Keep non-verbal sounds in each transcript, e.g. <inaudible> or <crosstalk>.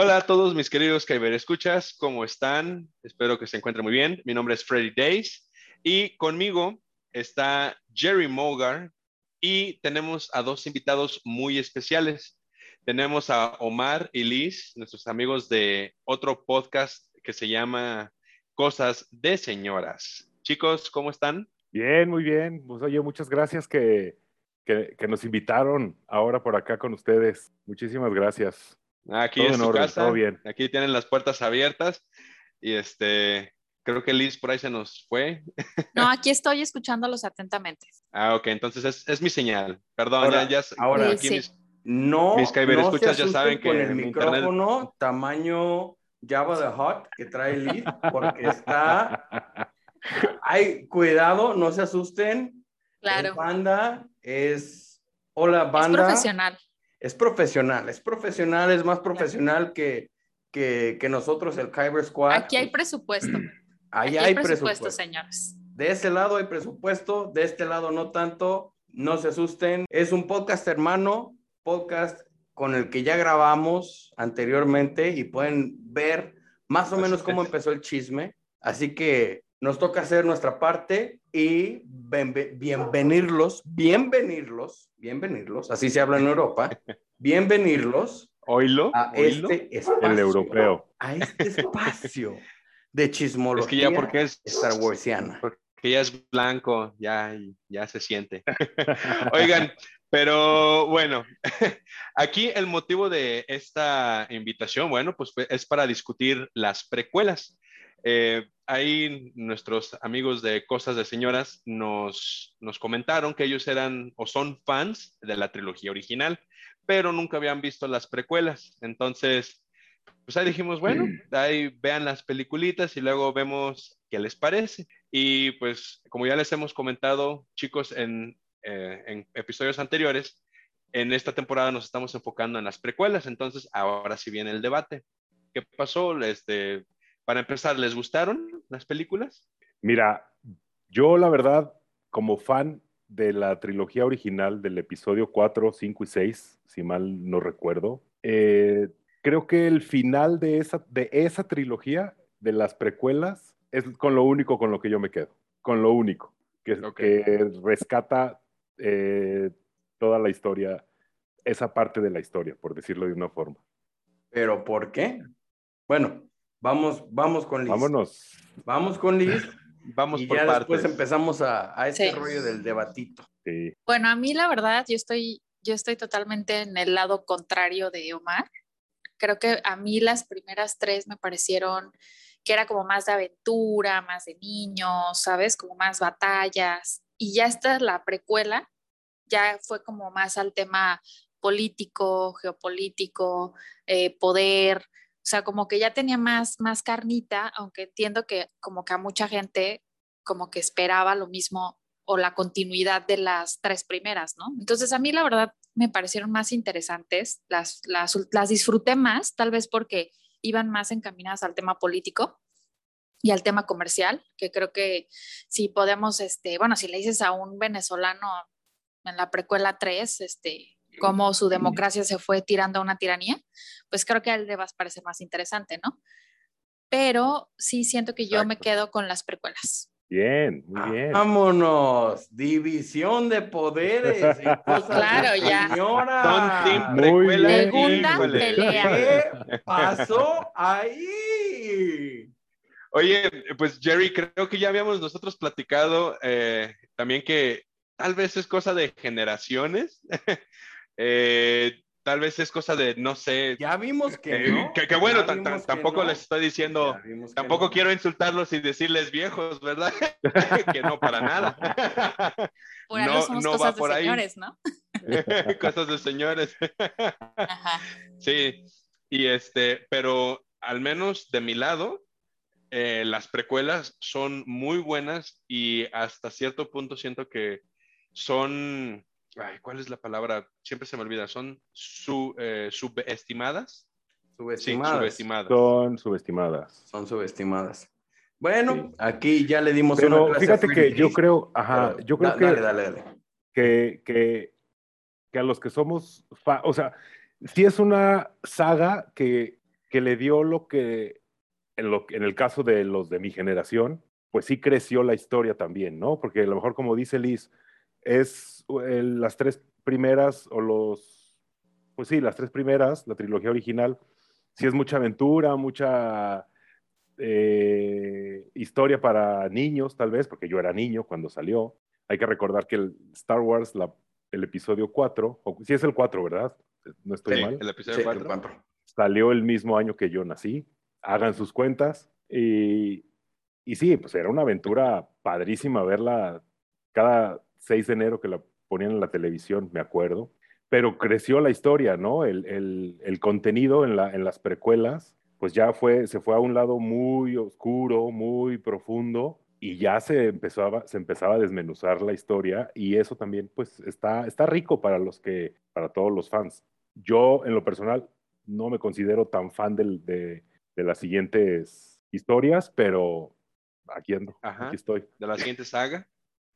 Hola a todos mis queridos Kyber Escuchas, ¿cómo están? Espero que se encuentren muy bien. Mi nombre es Freddy Days y conmigo está Jerry Mogar y tenemos a dos invitados muy especiales. Tenemos a Omar y Liz, nuestros amigos de otro podcast que se llama Cosas de Señoras. Chicos, ¿cómo están? Bien, muy bien. Pues oye, muchas gracias que, que, que nos invitaron ahora por acá con ustedes. Muchísimas gracias. Aquí Todo es en su orden, casa. todo bien. Aquí tienen las puertas abiertas y este, creo que Liz por ahí se nos fue. No, aquí estoy escuchándolos atentamente. Ah, ok, entonces es, es mi señal. Perdón, Ahora- ya, ya- ahora- aquí Sí. mis- No, Mis Kyber no se escuchas ya saben que con el mi internet- micrófono tamaño Java the Hot que trae Liz, porque está. Ay, cuidado, no se asusten. Es Claro, banda es. Hola, es banda. profesional. Es profesional, es profesional, es más profesional que, que, que nosotros, el Kyber Squad. Aquí hay presupuesto. <clears throat> Ahí Aquí hay hay presupuesto, presupuesto. señores. De ese lado hay presupuesto, de este lado no tanto. No se asusten. Es un podcast hermano, podcast con el que ya grabamos anteriormente y pueden ver más o menos cómo empezó el chisme. Así que nos toca hacer nuestra parte y bienve- bienvenirlos, bienvenirlos, bienvenirlos, así se habla en Europa, <laughs> bienvenirlos Oílo, a este espacio. El europeo. A este espacio de chismología <laughs> Es que ya porque es, Star Warsiana. porque ya es blanco, ya, ya se siente. <laughs> Oigan, pero bueno, aquí el motivo de esta invitación, bueno, pues es para discutir las precuelas. Eh, ahí nuestros amigos de Cosas de Señoras nos, nos comentaron que ellos eran o son fans de la trilogía original, pero nunca habían visto las precuelas. Entonces, pues ahí dijimos, bueno, ahí vean las peliculitas y luego vemos qué les parece. Y pues, como ya les hemos comentado, chicos, en, eh, en episodios anteriores, en esta temporada nos estamos enfocando en las precuelas, entonces ahora sí viene el debate. ¿Qué pasó? Este, para empezar, ¿les gustaron las películas? Mira, yo la verdad, como fan de la trilogía original del episodio 4, 5 y 6, si mal no recuerdo, eh, creo que el final de esa, de esa trilogía, de las precuelas, es con lo único con lo que yo me quedo. Con lo único. Que, Ok. que rescata eh, toda la historia, esa parte de la historia, por decirlo de una forma. ¿Pero por qué? Bueno, vamos, vamos con Liz. Vámonos. Vamos con Liz <laughs> Vamos y por ya partes. después empezamos a, a este Sí. rollo del debatito. Sí. Bueno, a mí la verdad, yo estoy, yo estoy totalmente en el lado contrario de Omar. Creo que a mí las primeras tres me parecieron que era como más de aventura, más de niños, ¿sabes? Como más batallas. Y ya esta, la precuela, ya fue como más al tema político, geopolítico, eh, poder. O sea, como que ya tenía más, más carnita, aunque entiendo que como que a mucha gente como que esperaba lo mismo o la continuidad de las tres primeras, ¿no? Entonces a mí la verdad me parecieron más interesantes, las, las, las disfruté más, tal vez porque iban más encaminadas al tema político y al tema comercial, que creo que si podemos, este, bueno, si le dices a un venezolano en la precuela 3, este, cómo su democracia se fue tirando a una tiranía, pues creo que a él le va a parecer más interesante, ¿no? Pero sí siento que yo me Exacto. quedo con las precuelas. Bien, muy bien. Vámonos, división de poderes. <laughs> Claro, de ya. Señora. Team Muy bien. Segunda pelea. ¿Qué pasó ahí? Oye, pues Jerry, creo que ya habíamos nosotros platicado eh, también que tal vez es cosa de generaciones, <laughs> Eh, tal vez es cosa de, no sé, Ya vimos que eh, no. que, que bueno, que tampoco no, les estoy diciendo, tampoco no. quiero insultarlos y decirles viejos, ¿verdad? <laughs> que no, para nada. Por algo No- somos no va cosas de por ahí. señores, ¿no? <laughs> Cosas de señores. Ajá. Sí, y este, pero al menos de mi lado, eh, las precuelas son muy buenas y hasta cierto punto siento que son, ay, ¿cuál es la palabra? Siempre se me olvida, son su, eh, subestimadas. Sí, Subestimadas. subestimadas. Son subestimadas. Son subestimadas. Bueno, Sí. aquí ya le dimos una Pero clase fíjate que yo creo, ajá, pero yo creo da- que, Dale, dale, dale. que, que, que a los que somos, fa- o sea, sí es una saga que que le dio lo que, en, lo, en el caso de los de mi generación, pues sí creció la historia también, ¿no? Porque a lo mejor, como dice Liz, es las tres primeras o los, pues sí, las tres primeras, la trilogía original, sí es mucha aventura, mucha eh, historia para niños, tal vez, porque yo era niño cuando salió. Hay que recordar que el Star Wars, la, el episodio 4, o sí es el 4, ¿verdad? No estoy Sí, mal. el episodio 4. cuatro. Salió el mismo año que yo nací. Hagan sus cuentas. Y, y sí, pues era una aventura padrísima verla cada 6 de enero que la ponían en la televisión, me acuerdo. Pero creció la historia, ¿no? El, el- el contenido en, la, en las precuelas, pues ya fue, se fue a un lado muy oscuro, muy profundo, y ya se empezaba, se empezaba a desmenuzar la historia, y eso también, pues, está, está rico para los que, para todos los fans. Yo, en lo personal, no me considero tan fan del- de, de las siguientes historias, pero aquí ando, Ajá. aquí estoy. De la siguiente saga.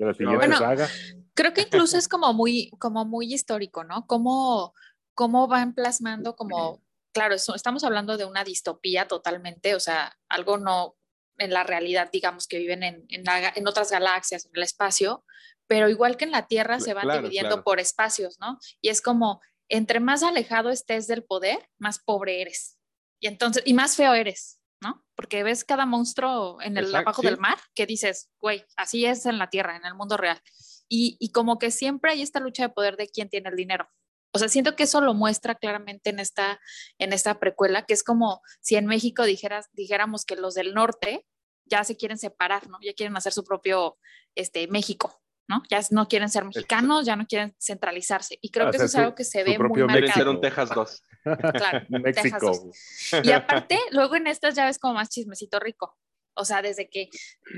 De la siguiente bueno, saga. Creo que incluso es <laughs> como muy, como muy histórico, ¿no? Cómo, cómo van plasmando como, claro, eso- estamos hablando de una distopía totalmente, o sea, algo no en la realidad, digamos, que viven en, en, la en otras galaxias, en el espacio, pero igual que en la Tierra se van claro, dividiendo claro. por espacios, ¿no? Y es como, entre más alejado estés del poder, más pobre eres. Y entonces, y más feo eres, ¿no? Porque ves cada monstruo en el Exacto, abajo sí. del mar que dices, güey, así es en la Tierra, en el mundo real. Y, y como que siempre hay esta lucha de poder de quién tiene el dinero. O sea, siento que eso lo muestra claramente en esta, en esta precuela, que es como si en México dijeras, dijéramos que los del norte ya se quieren separar, ¿no? Ya quieren hacer su propio este, México, ¿no? Ya no quieren ser mexicanos, ya no quieren centralizarse. Y creo que Hacer eso es algo que se su ve muy propio ser marcado. Texas 2. Claro, <laughs> México. Texas. Y aparte, luego en estas ya ves como más chismecito rico. O sea, desde que,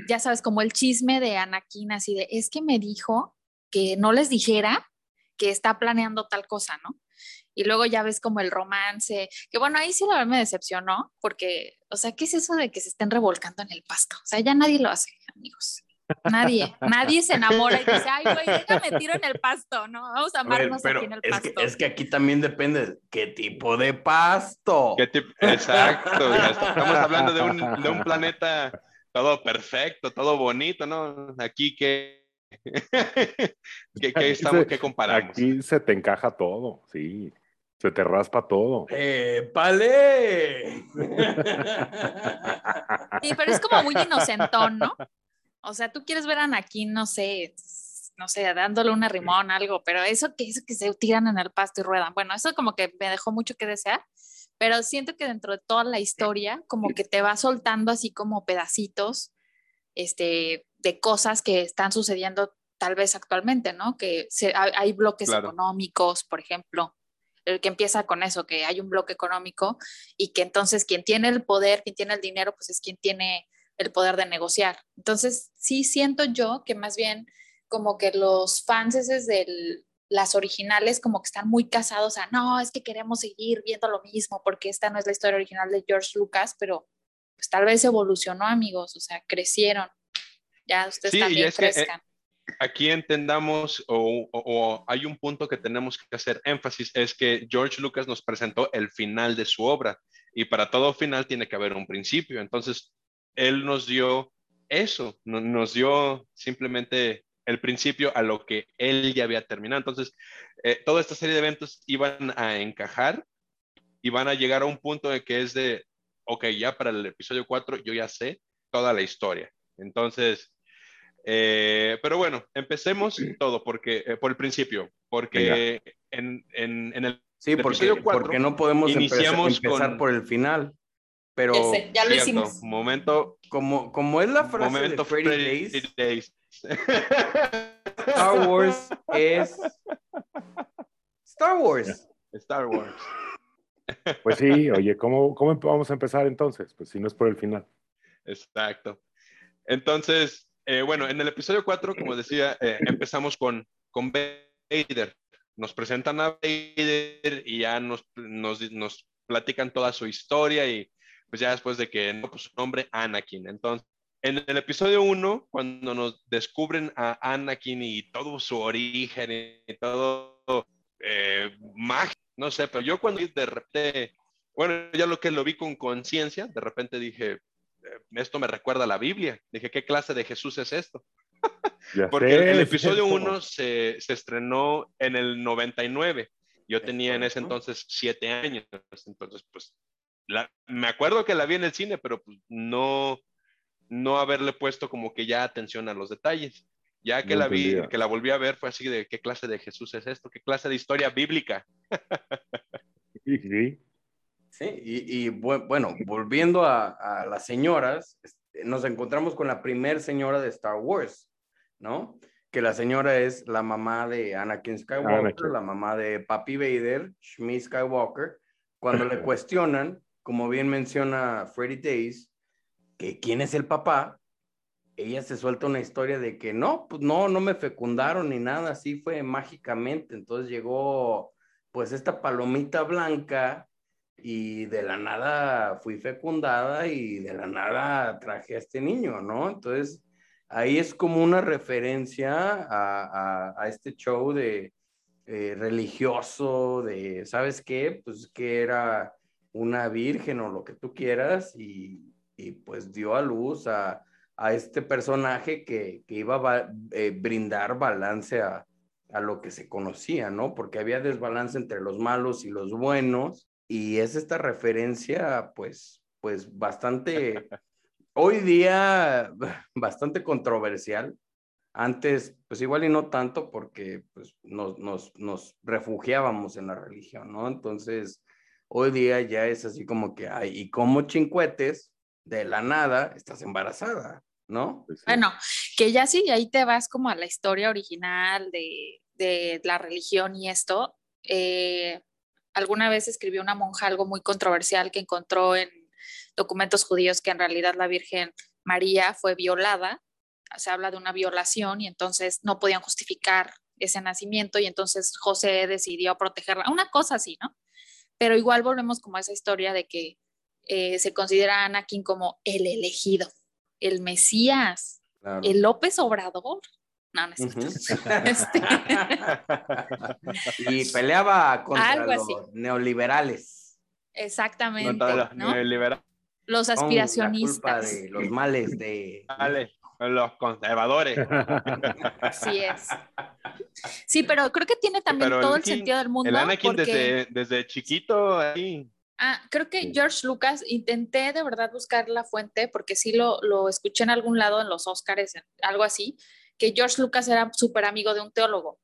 ya sabes, como el chisme de Anakin, así de, es que me dijo que no les dijera que está planeando tal cosa, ¿no? Y luego ya ves como el romance, que bueno, ahí sí la verdad me decepcionó, porque, o sea, ¿qué es eso de que se estén revolcando en el pasto? O sea, ya nadie lo hace, amigos. Nadie, nadie se enamora y dice, ay, güey, déjame tiro en el pasto, ¿no? Vamos a amarnos pero aquí en el es pasto. que, es que aquí también depende de qué tipo de pasto. ¿Qué tip- Exacto. ya Estamos hablando de un, de un planeta todo perfecto, todo bonito, ¿no? Aquí que... <laughs> ¿Qué, qué estamos, qué comparamos? Aquí se te encaja todo, sí. Se te raspa todo. ¡Eh, ¡Épale! <laughs> Sí, pero es como muy inocentón, ¿no? O sea, tú quieres ver a Anakin, no sé, no sé, dándole una rimón, algo, pero eso que, eso que se tiran en el pasto y ruedan, bueno, eso como que me dejó mucho que desear, pero siento que dentro de toda la historia, como que te va soltando así como pedacitos, este, de cosas que están sucediendo tal vez actualmente, ¿no? Que se- hay, hay bloques Claro. económicos, por ejemplo, el que empieza con eso, que hay un bloque económico y que entonces quien tiene el poder, quien tiene el dinero, pues es quien tiene el poder de negociar. Entonces, sí siento yo que más bien como que los fans de las originales como que están muy casados a, no, es que queremos seguir viendo lo mismo porque esta no es la historia original de George Lucas, pero pues tal vez evolucionó, amigos, o sea, crecieron. Ya ustedes Sí, y también es que, eh, crezcan. aquí entendamos o, o- o hay un punto que tenemos que hacer énfasis, es que George Lucas nos presentó el final de su obra y para todo final tiene que haber un principio. Entonces, él nos dio eso, no- nos dio simplemente el principio a lo que él ya había terminado. Entonces, eh, toda esta serie de eventos iban a encajar y van a llegar a un punto en que es de, ok, ya para el episodio 4 yo ya sé toda la historia. Entonces, eh, pero bueno, empecemos todo porque, eh, por el principio, porque en, en, en el Sí, porque, episodio cuatro, porque no podemos empezar- iniciamos empezar con- por el final. Pero Ya sé, ya lo cierto, hicimos. momento, como, como es la frase momento de Freddy Freddy Days, Days. Star Wars es Star Wars. Star Wars. Pues sí, oye, ¿cómo, ¿cómo vamos a empezar entonces? Pues si no es por el final. Exacto. Entonces, eh, bueno, en el episodio 4, como decía, eh, empezamos con, con Vader. Nos presentan a Vader y ya nos, nos, nos platican toda su historia y pues ya después de que, no, pues su nombre, Anakin. Entonces, en el episodio 1, cuando nos descubren a Anakin y todo su origen y todo eh, magia, no sé, pero yo cuando de repente bueno, ya lo que lo vi con conciencia, de repente dije, eh, esto me recuerda a la Biblia. Dije, ¿qué clase de Jesús es esto? <laughs> Porque el, episodio 1 se, se, estrenó en el 99. Yo tenía en ese entonces siete años. Entonces, pues, la, me acuerdo que la vi en el cine, pero pues, no, no haberle puesto como que ya atención a los detalles. Ya que la vi, que la volví a ver, fue así de qué clase de Jesús es esto, qué clase de historia bíblica. <laughs> sí, sí. Sí, y, bueno, volviendo a, las señoras, este, nos encontramos con la primer señora de Star Wars, ¿no? Que la señora es la mamá de Anakin Skywalker, la mamá de Papi Vader, Shmi Skywalker. Cuando le <laughs> cuestionan, como bien menciona Freddy Days, que quién es el papá, ella se suelta una historia de que no, pues no, no me fecundaron ni nada, así fue mágicamente. Entonces llegó pues esta palomita blanca y de la nada fui fecundada y de la nada traje a este niño, ¿no? Entonces, ahí es como una referencia a, este show de eh, religioso, de, ¿sabes qué? Pues que era una virgen o lo que tú quieras y, pues dio a luz a, este personaje que, iba a eh, brindar balance a, a lo que se conocía, ¿no? Porque había desbalance entre los malos y los buenos y es esta referencia, pues, pues bastante, <laughs> hoy día, <laughs> bastante controversial. Antes, pues igual y no tanto porque pues, nos, nos, nos refugiábamos en la religión, ¿no? Entonces, hoy día ya es así como que, ay, y como chincuetes, de la nada, estás embarazada, ¿no? Pues bueno, que ya sí, ahí te vas como a la historia original de, de la religión y esto. Eh, alguna vez escribió una monja algo muy controversial que encontró en documentos judíos que en realidad la Virgen María fue violada, se habla de una violación y entonces no podían justificar ese nacimiento y entonces José decidió protegerla, una cosa así, ¿no? Pero igual volvemos como a esa historia de que eh, se considera a Anakin como el elegido, el Mesías, el López Obrador. No, no es <laughs> este. y peleaba contra los neoliberales. Exactamente. Los aspiracionistas. de los males de los conservadores. <laughs> Así es. <laughs> Sí, pero creo que tiene también todo el sentido del mundo. El Anakin desde, desde chiquito ahí. Ah, creo que George Lucas, intenté de verdad buscar la fuente porque sí lo, lo escuché en algún lado en los Oscars, algo así, que George Lucas era súper amigo de un teólogo.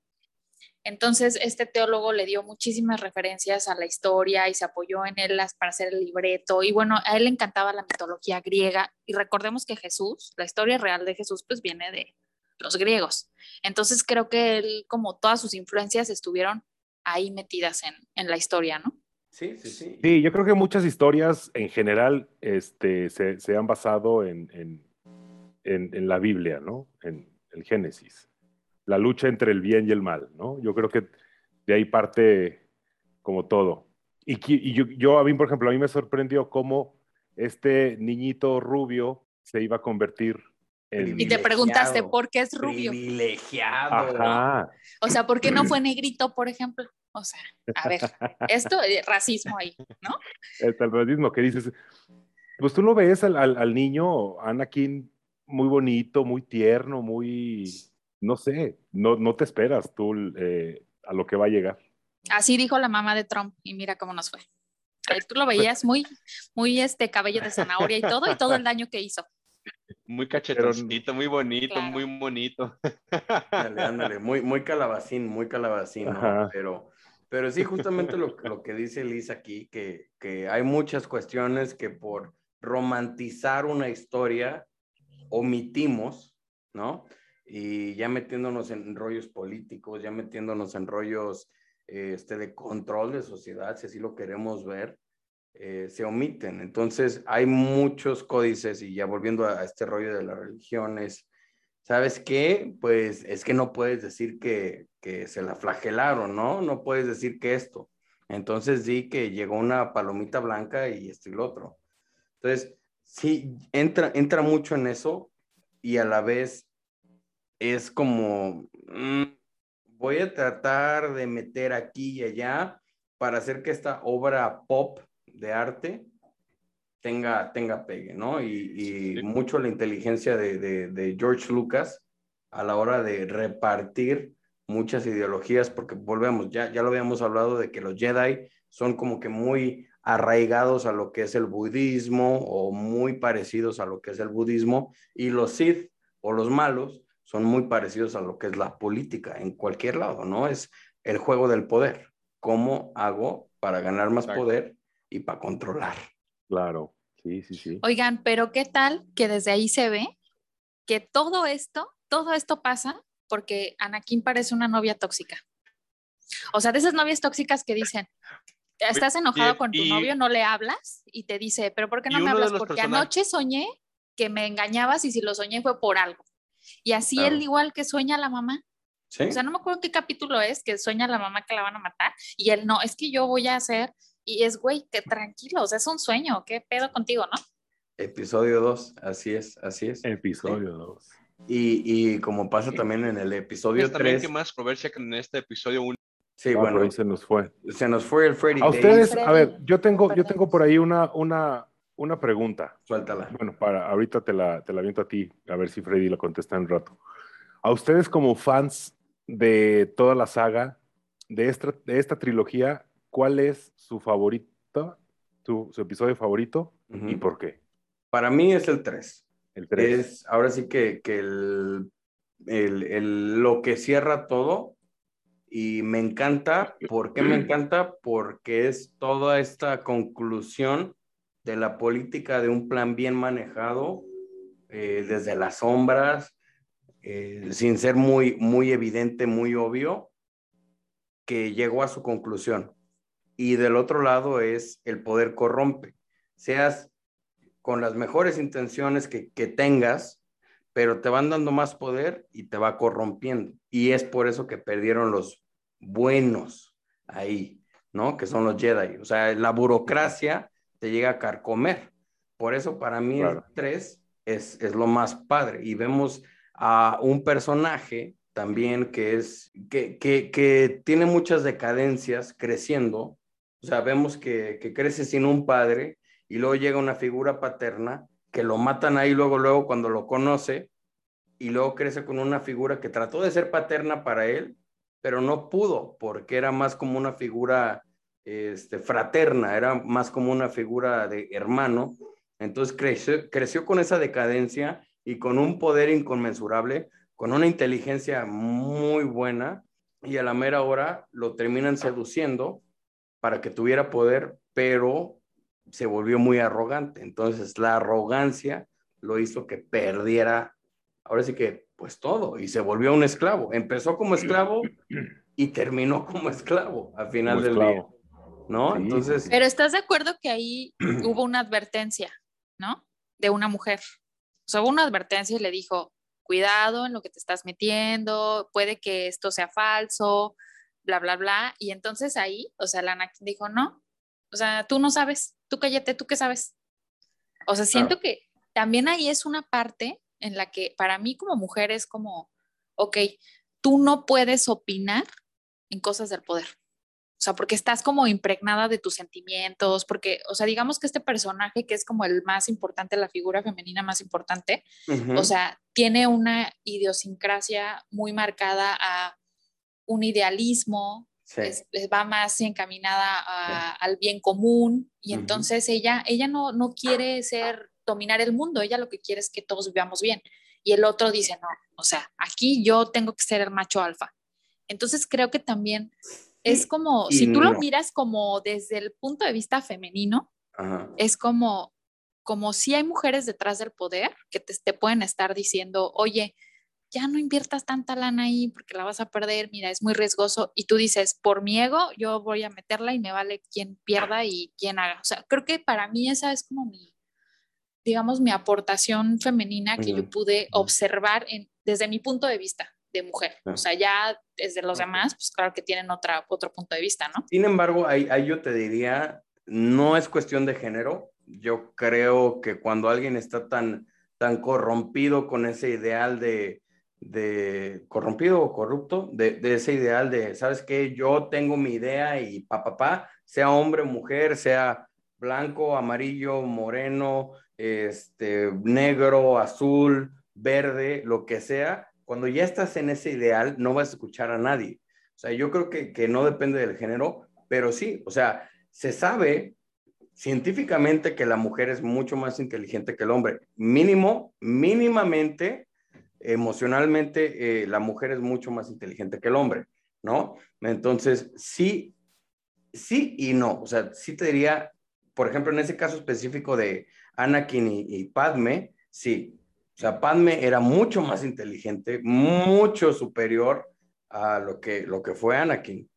Entonces, este teólogo le dio muchísimas referencias a la historia y se apoyó en él para hacer el libreto. Y bueno, a él le encantaba la mitología griega. Y recordemos que Jesús, la historia real de Jesús, pues viene de los griegos. Entonces, creo que él, como todas sus influencias, estuvieron ahí metidas en, en la historia, ¿no? Sí, sí, sí. Sí, yo creo que muchas historias en general este, se, se han basado en, en, en, en la Biblia, ¿no? En, el Génesis, la lucha entre el bien y el mal, ¿no? Yo creo que de ahí parte como todo. Y, yo, a mí, por ejemplo, a mí me sorprendió cómo este niñito rubio se iba a convertir en... Y te preguntaste, ¿por qué es rubio? Privilegiado. O sea, ¿por qué no fue negrito, por ejemplo? O sea, a ver, <laughs> esto es racismo ahí, ¿no? Es el racismo que dices, pues tú lo ves al, al, al niño Anakin muy bonito, muy tierno, muy, no sé, no, no te esperas tú eh, a lo que va a llegar. Así dijo la mamá de Trump y mira cómo nos fue. Tú lo veías muy, muy este cabello de zanahoria y todo, y todo el daño que hizo. Muy cachetoncito, muy bonito, muy bonito. Ándale, ándale, muy, muy calabacín, muy calabacín, Pero, pero sí, justamente lo, lo que dice Liz aquí, que, que hay muchas cuestiones que por romantizar una historia omitimos, ¿no? Y ya metiéndonos en rollos políticos, ya metiéndonos en rollos este, de control de sociedad, si así lo queremos ver, eh, se omiten. Entonces, hay muchos códices y ya volviendo a, este rollo de las religiones, ¿sabes qué? Pues es que no puedes decir que, que se la flagelaron, ¿no? No puedes decir que esto. Entonces di que llegó una palomita blanca y esto y lo otro. Entonces, sí, entra, entra mucho en eso y a la vez es como, mm, voy a tratar de meter aquí y allá para hacer que esta obra pop de arte tenga, tenga pegue, ¿no? Y, mucho la inteligencia de, George Lucas a la hora de repartir muchas ideologías, porque volvemos, ya, ya lo habíamos hablado de que los Jedi son como que muy arraigados a lo que es el budismo o muy parecidos a lo que es el budismo, y los Sith o los malos son muy parecidos a lo que es la política en cualquier lado, ¿no? Es el juego del poder. ¿Cómo hago para ganar más poder y para controlar? Claro, sí, sí, sí. Oigan, pero ¿qué tal que desde ahí se ve que todo esto, todo esto pasa porque Anakin parece una novia tóxica? O sea, de esas novias tóxicas que dicen, estás enojado con tu novio, no le hablas y te dice, pero ¿por qué no me hablas? Porque anoche soñé que me engañabas y si lo soñé fue por algo. Y así él igual que sueña la mamá. O sea, no me acuerdo qué capítulo es, que sueña la mamá que la van a matar y él no, es que yo voy a hacer, y es, güey, que tranquilo, o sea, es un sueño, ¿qué pedo contigo, no? Episodio 2, así es, así es. Episodio 2. Y, y, como pasa también en el episodio 3. También que más controversia que en este episodio 1. Sí, ah, bueno. se nos fue. Se nos fue el Freddy. A ustedes, a ver, yo tengo, yo tengo por ahí una, una, una pregunta. Suéltala. Bueno, para, ahorita te la, te la aviento a ti, a ver si Freddy la contesta en un rato. A ustedes como fans de toda la saga, de esta, de esta trilogía, ¿cuál es su favorito, su, episodio favorito y por qué? Para mí es el 3. El 3. Es ahora sí que, que el, el, el, lo que cierra todo y me encanta. ¿Por qué me encanta? Porque es toda esta conclusión de la política de un plan bien manejado eh, desde las sombras, eh, sin ser muy, muy evidente, muy obvio, que llegó a su conclusión. Y del otro lado es el poder corrompe. Seas con las mejores intenciones que, que tengas, pero te van dando más poder y te va corrompiendo. Y es por eso que perdieron los buenos ahí, ¿no? Que son los Jedi. O sea, la burocracia te llega a carcomer. Por eso para mí el 3 es, es lo más padre. Y vemos a un personaje también que es, que, que, que tiene muchas decadencias creciendo. O sea, vemos que, que crece sin un padre y luego llega una figura paterna que lo matan ahí luego, luego cuando lo conoce y luego crece con una figura que trató de ser paterna para él, pero no pudo porque era más como una figura este, fraterna, era más como una figura de hermano. Entonces creció, creció con esa decadencia y con un poder inconmensurable, con una inteligencia muy buena y a la mera hora lo terminan seduciendo para que tuviera poder, pero se volvió muy arrogante. Entonces la arrogancia lo hizo que perdiera, ahora sí que pues todo, y se volvió un esclavo. Empezó como esclavo y terminó como esclavo al final del día. ¿No? Entonces. Pero estás de acuerdo que ahí <clears throat> hubo una advertencia, ¿no? De una mujer sea, hubo una advertencia y le dijo, cuidado en lo que te estás metiendo, puede que esto sea falso, bla, bla, bla. Y entonces ahí, o sea, la dijo, no, o sea, tú no sabes, tú cállate, tú qué sabes. O sea, siento que también ahí es una parte en la que para mí como mujer es como, ok, tú no puedes opinar en cosas del poder. O sea, porque estás como impregnada de tus sentimientos, porque, o sea, digamos que este personaje que es como el más importante, la figura femenina más importante, o sea, tiene una idiosincrasia muy marcada a un idealismo, va más encaminada al bien común y entonces ella, ella no, no quiere ser, dominar el mundo, ella lo que quiere es que todos vivamos bien. Y el otro dice, no, o sea, aquí yo tengo que ser el macho alfa. Entonces creo que también es como, si tú lo miras como desde el punto de vista femenino, es como, como si hay mujeres detrás del poder que te, te, pueden estar diciendo, oye, ya no inviertas tanta lana ahí porque la vas a perder, mira, es muy riesgoso. Y tú dices, por mi ego, yo voy a meterla y me vale quien pierda y quien haga. O sea, creo que para mí esa es como mi, digamos, mi aportación femenina que yo pude observar en, desde mi punto de vista de mujer. O sea, ya desde los demás, pues claro que tienen otra, otro punto de vista, ¿no? Sin embargo, ahí, ahí yo te diría, no es cuestión de género. Yo creo que cuando alguien está tan, tan corrompido con ese ideal de, de corrompido o corrupto, de, de, ese ideal de, ¿sabes qué? Yo tengo mi idea y pa, pa, pa, sea hombre, mujer, sea blanco, amarillo, moreno, este, negro, azul, verde, lo que sea, cuando ya estás en ese ideal, no vas a escuchar a nadie. O sea, yo creo que, que no depende del género, pero sí, o sea, se sabe científicamente que la mujer es mucho más inteligente que el hombre. Mínimo, mínimamente, emocionalmente, eh, la mujer es mucho más inteligente que el hombre, ¿no? Entonces, sí, sí y no. O sea, sí te diría, por ejemplo, en ese caso específico de Anakin y, Padme, sí. O sea, Padme era mucho más inteligente, mucho superior a lo que, lo que fue Anakin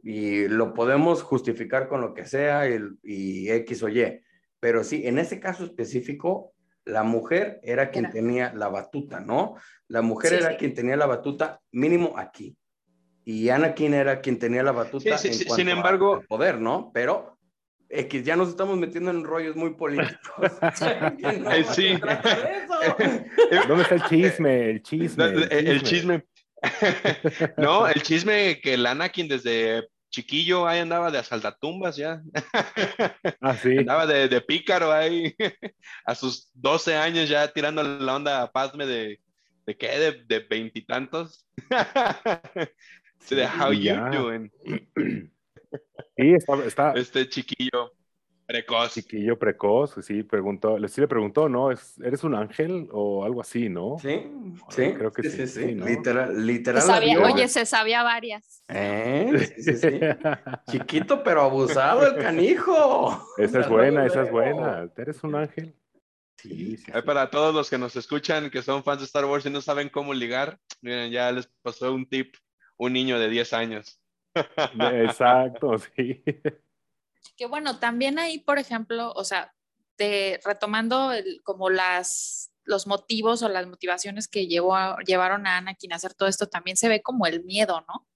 y lo podemos justificar con lo que sea y, X o Y. Pero sí, en ese caso específico, la mujer era quien tenía la batuta, ¿no? La mujer era quien tenía la batuta mínimo aquí. Y Anakin era quien tenía la batuta en cuanto sin embargo, poder, ¿no? Pero X, ya nos estamos metiendo en rollos muy políticos. <laughs> <laughs> sí. <laughs> ¿Dónde está el chisme? El chisme. El chisme. no, el chisme que el Anakin desde chiquillo ahí andaba de asaltatumbas ya. Ah, sí. Andaba de, pícaro ahí. A sus 12 años ya tirando la onda a Pazme de, de qué, de veintitantos. de how you doing. <clears throat> Sí, está, está, Este chiquillo. Precoz. Chiquillo precoz, sí, preguntó, sí le preguntó, ¿no? ¿Es, ¿Eres un ángel o algo así, no? Sí, sí. Creo que sí. sí, Literal, literal. oye, se sabía varias. ¿Eh? Sí, sí, <laughs> Chiquito pero abusado el canijo. Esa es buena, esa es buena. ¿Eres un ángel? Sí, sí, Para todos los que nos escuchan, que son fans de Star Wars y no saben cómo ligar, miren, ya les pasó un tip, un niño de 10 años. <laughs> Exacto, sí. Que bueno, también ahí, por ejemplo, o sea, de, retomando como las, los motivos o las motivaciones que llevó llevaron a Anakin a hacer todo esto, también se ve como el miedo, ¿no?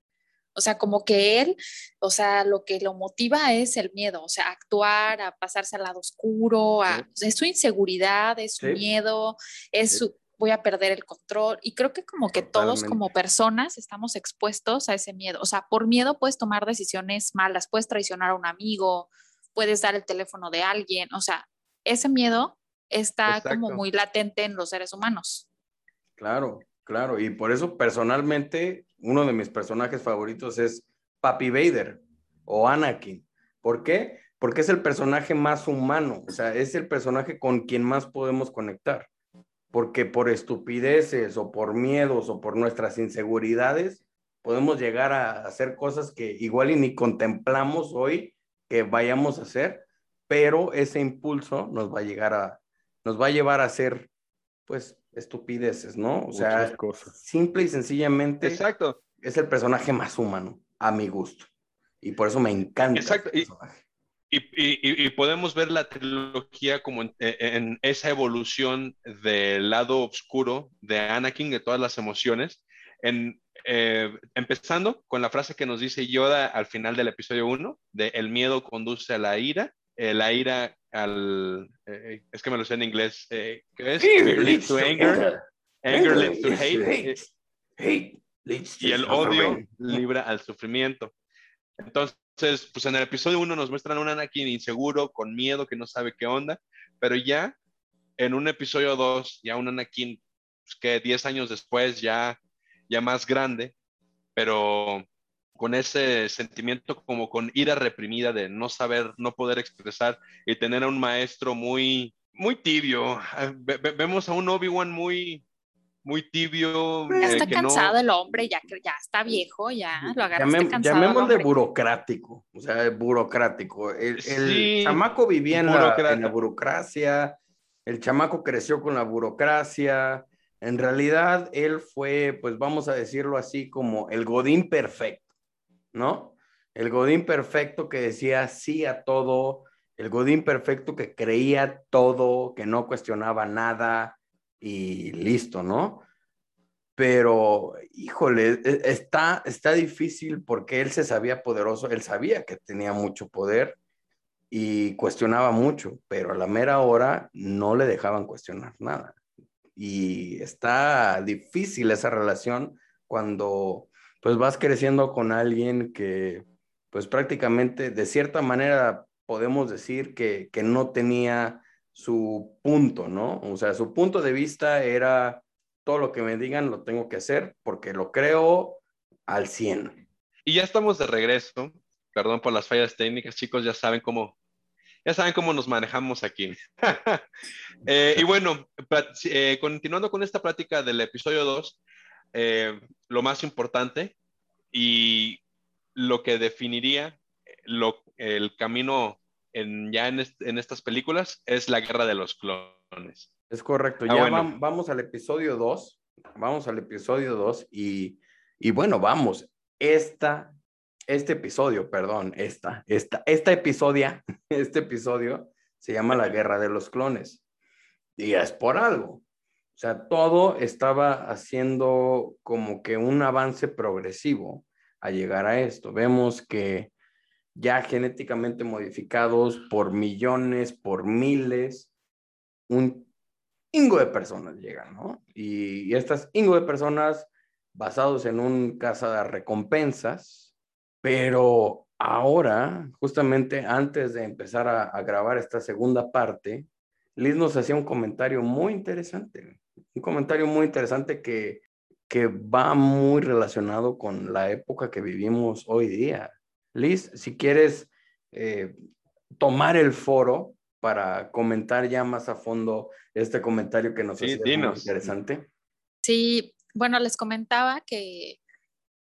O sea, como que él, o sea, lo que lo motiva es el miedo, o sea, actuar, a pasarse al lado oscuro, a, es su inseguridad, es su miedo, es su, voy a perder el control. Y creo que como que todos como personas estamos expuestos a ese miedo. O sea, por miedo puedes tomar decisiones malas, puedes traicionar a un amigo, puedes dar el teléfono de alguien. O sea, ese miedo está como muy latente en los seres humanos. Claro, claro. Y por eso personalmente uno de mis personajes favoritos es Papi Vader o Anakin. ¿Por qué? Porque es el personaje más humano, o sea, es el personaje con quien más podemos conectar porque por estupideces o por miedos o por nuestras inseguridades podemos llegar a hacer cosas que igual y ni contemplamos hoy que vayamos a hacer, pero ese impulso nos va a llegar a, nos va a llevar a hacer, pues, estupideces, ¿no? O sea, simple y sencillamente. Exacto. Es el personaje más humano, a mi gusto. Y por eso me encanta. Exacto. personaje. Y, podemos ver la trilogía como en, e, esa evolución del lado oscuro de Anakin, de todas las emociones, en, eh, empezando con la frase que nos dice Yoda al final del episodio 1, de el miedo conduce a la ira, eh, la ira al, eh, es que me lo sé en inglés, ¿qué es? leads to anger, anger leads to hate, hate y el odio libra al sufrimiento. Entonces, entonces, pues en el episodio 1 nos muestran a un Anakin inseguro, con miedo, que no sabe qué onda, pero ya en un episodio 2, ya un Anakin pues, que 10 años después, ya, ya más grande, pero con ese sentimiento como con ira reprimida de no saber, no poder expresar y tener a un maestro muy, muy tibio. Ah, vemos a un Obi-Wan muy, muy tibio. Ya está cansado el hombre, ya, ya está viejo, ya lo agarraste cansado. Llamémosle burocrático, o sea, burocrático. El, chamaco vivía en la, burocracia, el chamaco creció con la burocracia. En realidad, él fue, pues vamos a decirlo así, como el Godín perfecto, ¿no? El Godín perfecto que decía sí a todo, el Godín perfecto que creía todo, que no cuestionaba nada, y listo, ¿no? Pero, híjole, e, está, está difícil porque él se sabía poderoso, él sabía que tenía mucho poder y cuestionaba mucho, pero a la mera hora no le dejaban cuestionar nada. Y está difícil esa relación cuando pues vas creciendo con alguien que pues prácticamente de cierta manera podemos decir que, que no tenía su punto, ¿no? O sea, su punto de vista era todo lo que me digan lo tengo que hacer porque lo creo al 100. Y ya estamos de regreso. Perdón por las fallas técnicas, chicos, ya saben cómo, ya saben cómo nos manejamos aquí. <laughs> Eh, y bueno, eh, continuando con esta plática del episodio 2, eh, lo más importante y lo que definiría lo, el camino en, ya en, en, estas películas es la guerra de los clones. Es correcto, ah, ya vamos al episodio 2, vamos al episodio 2 y, y bueno, vamos, esta, este episodio, perdón, esta, esta, esta episodia, <laughs> este episodio se llama La Guerra de los Clones. Y es por algo. O sea, todo estaba haciendo como que un avance progresivo a llegar a esto. Vemos que ya genéticamente modificados por millones, por miles, un ingo de personas llegan, ¿no? Y, estas ingo de personas basados en un casa de recompensas, pero ahora, justamente antes de empezar a, grabar esta segunda parte, Liz nos hacía un comentario muy interesante, un comentario muy interesante que, que va muy relacionado con la época que vivimos hoy día. Liz, si quieres eh, tomar el foro para comentar ya más a fondo este comentario que nos sí, muy interesante. Sí, bueno, les comentaba que,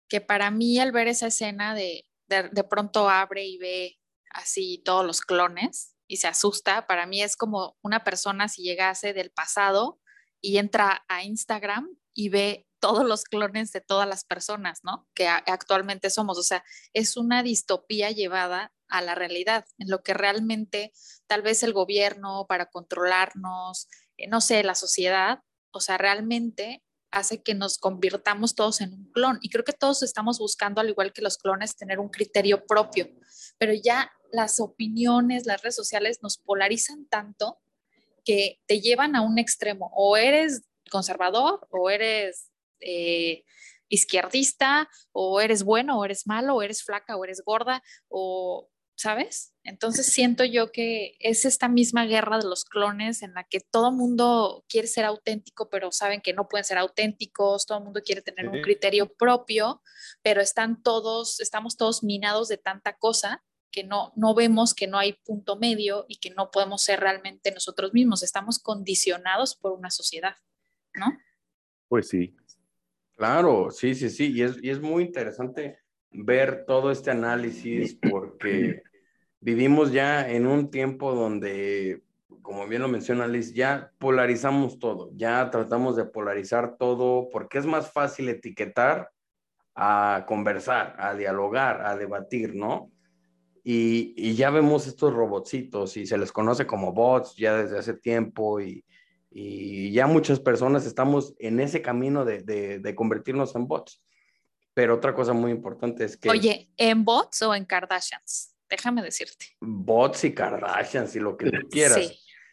que para mí al ver esa escena de, de, pronto abre y ve así todos los clones y se asusta, para mí es como una persona si llegase del pasado y entra a Instagram y ve todos los clones de todas las personas, ¿no? Que actualmente somos. O sea, es una distopía llevada a la realidad, en lo que realmente tal vez el gobierno para controlarnos, eh, no sé, la sociedad, o sea, realmente hace que nos convirtamos todos en un clon. Y creo que todos estamos buscando, al igual que los clones, tener un criterio propio. Pero ya las opiniones, las redes sociales nos polarizan tanto que te llevan a un extremo. O eres conservador, o eres eh, izquierdista, o eres bueno, o eres malo, o eres flaca, o eres gorda, o ¿sabes? Entonces siento yo que es esta misma guerra de los clones en la que todo mundo quiere ser auténtico, pero saben que no pueden ser auténticos, todo el mundo quiere tener un criterio propio, pero están todos, estamos todos minados de tanta cosa que no, no vemos que no hay punto medio y que no podemos ser realmente nosotros mismos, estamos condicionados por una sociedad, ¿no? Pues sí. Claro, sí, sí, sí, y es, y es muy interesante ver todo este análisis porque <clears throat> vivimos ya en un tiempo donde, como bien lo menciona Liz, ya polarizamos todo, ya tratamos de polarizar todo porque es más fácil etiquetar a conversar, a dialogar, a debatir, ¿no? Y, y, ya vemos estos robotcitos y se les conoce como bots ya desde hace tiempo y, y ya muchas personas estamos en ese camino de, de, de convertirnos en bots. Pero otra cosa muy importante es que... Oye, ¿en bots o en Kardashians? Déjame decirte. Bots y Kardashians y lo que tú quieras.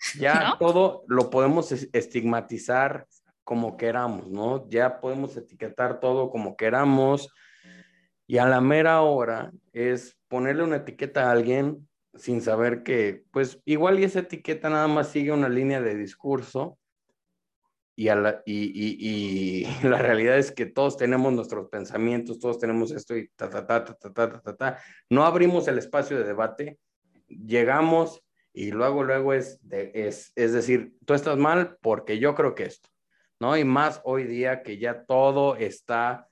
Sí. Ya todo lo podemos estigmatizar como queramos, ¿no? Ya podemos etiquetar todo como queramos. Y a la mera hora es ponerle una etiqueta a alguien sin saber que, pues igual y esa etiqueta nada más sigue una línea de discurso y, <laughs> la, realidad es que todos tenemos nuestros pensamientos, todos tenemos esto y ta, ta, ta, ta, ta, ta, ta, ta. No abrimos el espacio de debate, llegamos y luego, luego es, es, es decir, tú estás mal porque yo creo que esto, ¿no? Y más hoy día que ya todo está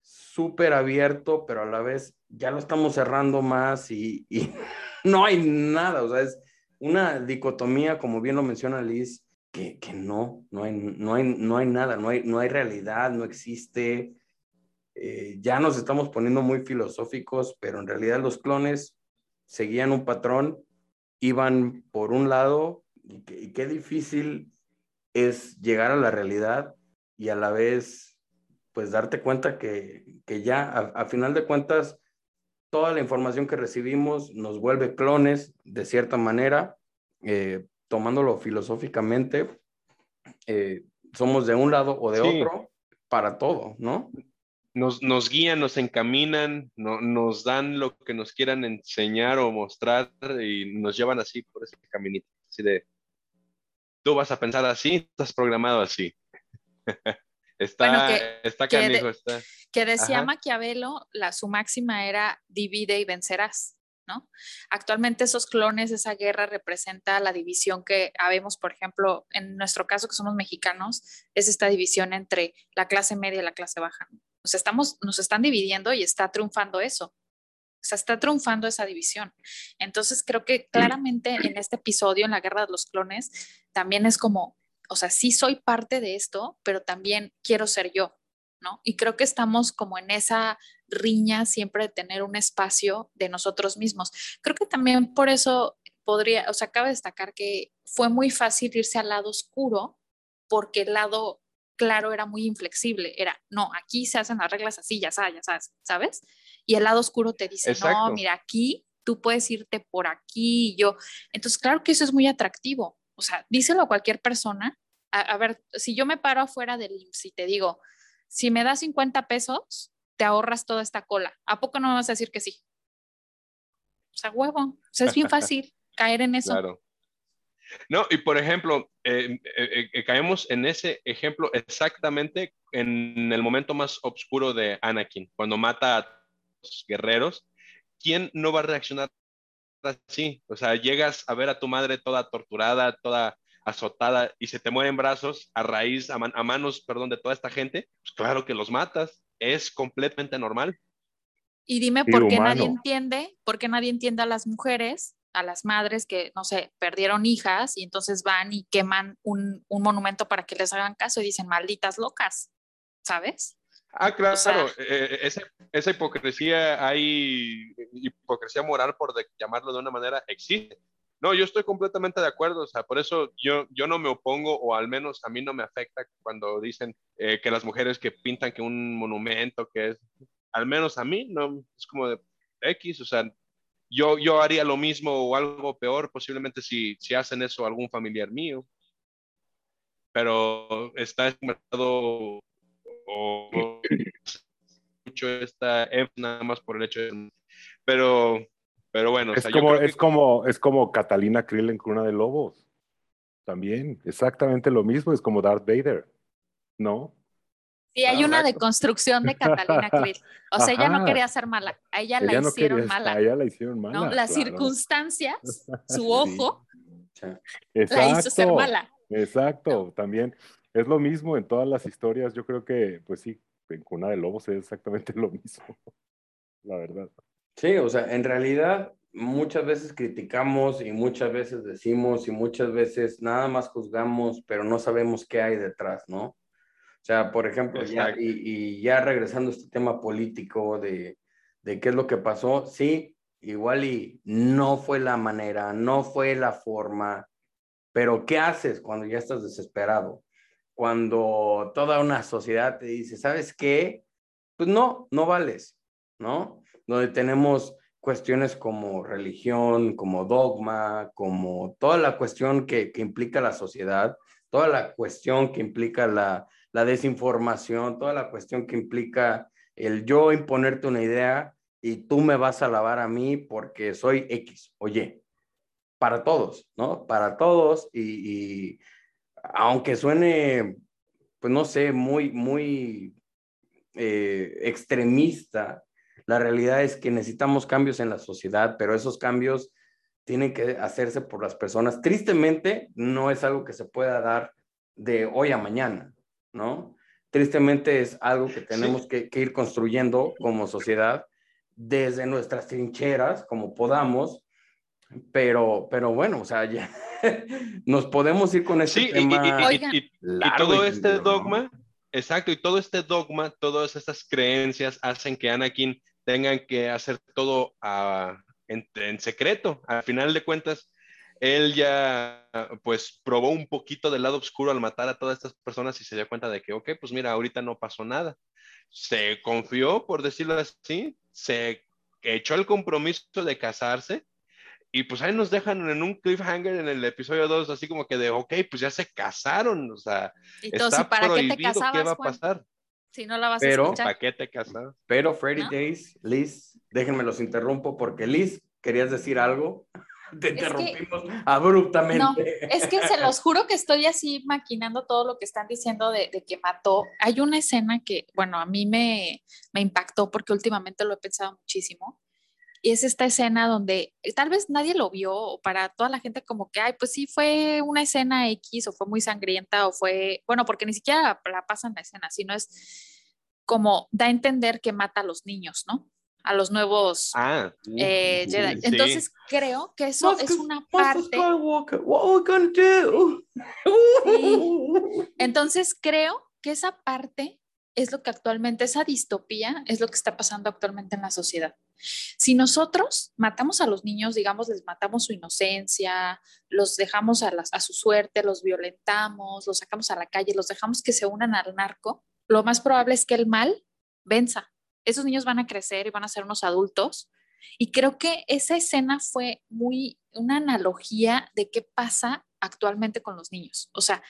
súper abierto, pero a la vez ya lo estamos cerrando más y <laughs> no hay nada, o sea, es una dicotomía, como bien lo menciona Liz, que, que no, no hay, no, hay, no hay nada, no hay, no hay realidad, no existe. Eh, ya nos estamos poniendo muy filosóficos, pero en realidad los clones seguían un patrón, iban por un lado, y, qué difícil es llegar a la realidad y a la vez, pues darte cuenta que, que ya a, final de cuentas, toda la información que recibimos nos vuelve clones de cierta manera. Eh, tomándolo filosóficamente, eh, somos de un lado o de otro para todo, ¿no? nos, nos guían, nos encaminan, no, nos dan lo que nos quieran enseñar o mostrar y nos llevan así por ese caminito, así de, tú vas a pensar así, estás programado así. <laughs> está, que, está canijo, está. Que decía Maquiavelo, la, su máxima era divide y vencerás. ¿No? Actualmente esos clones, esa guerra representa la división que habemos, por ejemplo, en nuestro caso que somos mexicanos, es esta división entre la clase media y la clase baja. Nos, estamos, nos están dividiendo y está triunfando eso. O sea, está triunfando esa división. Entonces, creo que claramente en este episodio, en la guerra de los clones, también es como, o sea, sí soy parte de esto, pero también quiero ser yo, ¿no? Y creo que estamos como en esa riña siempre de tener un espacio de nosotros mismos. Creo que también por eso podría, o sea, cabe destacar que fue muy fácil irse al lado oscuro porque el lado claro era muy inflexible, era, no, aquí se hacen las reglas así, ya sabes, ya sabes, ¿sabes? Y el lado oscuro te dice, no, mira, aquí tú puedes irte por aquí y yo. Entonces, claro que eso es muy atractivo. O sea, díselo a cualquier persona. A, ver, si yo me paro afuera del IMSS y te digo, si me das 50 pesos, te ahorras toda esta cola. ¿A poco no me vas a decir que sí? O sea, huevo. O sea, es bien <laughs> fácil caer en eso. Claro. No, y por ejemplo, eh, eh, eh, caemos en ese ejemplo exactamente en el momento más oscuro de Anakin, cuando mata a los guerreros. ¿Quién no va a reaccionar así? O sea, llegas a ver a tu madre toda torturada, toda azotada y se te mueren brazos a raíz, a, manos, perdón, de toda esta gente, pues claro que los matas. Es completamente normal. Y dime por qué nadie entiende, por qué nadie entiende a las mujeres a las madres que, no sé, perdieron hijas y entonces van y queman un, monumento para que les hagan caso y dicen, malditas locas, ¿sabes? Ah, claro, eh, esa, esa, hipocresía, hay hipocresía moral, por llamarlo de una manera, existe. No, yo estoy completamente de acuerdo, o sea, por eso yo, yo no me opongo, o al menos a mí no me afecta cuando dicen eh, que las mujeres que pintan que un monumento, que es, al menos a mí, no, es como de X, o sea, yo, yo haría lo mismo o algo peor, posiblemente si, si hacen eso algún familiar mío. Pero está o, mucho esta nada más por el hecho de... Pero, pero bueno. Es, como, es, como, es como Catalina Krill en Cuna de Lobos. También, exactamente lo mismo, es como Darth Vader, ¿no? Sí, hay una deconstrucción de Catalina <laughs> Krill. O sea, ella no quería ser mala, a ella, la hicieron mala. A ella la hicieron mala. Las circunstancias, <laughs> su ojo, la hizo ser mala. Exacto, también. Es lo mismo en todas las historias. Yo creo que, pues sí, en Cuna de Lobos es exactamente <laughs> lo mismo. La verdad. Sí, o sea, en realidad muchas veces criticamos y muchas veces decimos y muchas veces nada más juzgamos, pero no sabemos qué hay detrás, ¿no? O sea, por ejemplo, ya, y, ya regresando a este tema político de, de qué es lo que pasó, sí, igual y no fue la manera, no fue la forma, pero ¿qué haces cuando ya estás desesperado? Cuando toda una sociedad te dice, ¿sabes qué? Pues no, no vales, ¿no? Donde tenemos cuestiones como religión, como dogma, como toda la cuestión que, que implica la sociedad, toda la cuestión que implica la, la desinformación, toda la cuestión que implica el yo imponerte una idea y tú me vas a alabar a mí porque soy X, oye, para todos, ¿no? Para todos y, aunque suene, pues no sé, muy, muy eh, extremista, la realidad es que necesitamos cambios en la sociedad, pero esos cambios tienen que hacerse por las personas. Tristemente, no es algo que se pueda dar de hoy a mañana. ¿no? Tristemente es algo que tenemos que, ir construyendo como sociedad desde nuestras trincheras, como podamos, pero, pero bueno, o sea, ya <laughs> nos podemos ir con ese tema. Y, todo este dogma, exacto, y todo este dogma, todas estas creencias hacen que Anakin tengan que hacer todo en, en, secreto. Al final de cuentas, él ya pues probó un poquito del lado oscuro al matar a todas estas personas y se dio cuenta de que, ok, pues mira, ahorita no pasó nada. Se confió, por decirlo así, se echó el compromiso de casarse y pues ahí nos dejan en un cliffhanger en el episodio 2, así como que de, ok, pues ya se casaron, o sea, está prohibido, ¿qué va a pasar? Si no la vas Pero- a escuchar. Paquete casado. Pero Freddy ¿No? Days, Liz, déjenme los interrumpo porque Liz, ¿querías decir algo? <laughs> Te Es que- interrumpimos abruptamente. No, es que se los juro que estoy así maquinando todo lo que están diciendo de, de que mató. Hay una escena que, bueno, a mí me, me impactó porque últimamente lo he pensado muchísimo. Y es esta escena donde eh, tal vez nadie lo vio, o para toda la gente como que, ay, pues sí, fue una escena X, o fue muy sangrienta, o fue, bueno, porque ni siquiera la, pasan la escena, sino es como da a entender que mata a los niños, ¿no? A los nuevos Ah, eh, sí, Jedi. sí. Entonces creo que eso es una parte. Skywalker, what are we gonna do? Entonces creo que esa parte es lo que actualmente, esa distopía es lo que está pasando actualmente en la sociedad. Si nosotros matamos a los niños, digamos, les matamos su inocencia, los dejamos a, su suerte, los violentamos, los sacamos a la calle, los dejamos que se unan al narco, lo más probable es que el mal venza. Esos niños van a crecer y van a ser unos adultos. Y creo que esa escena fue muy una analogía de qué pasa actualmente con los niños. O sea,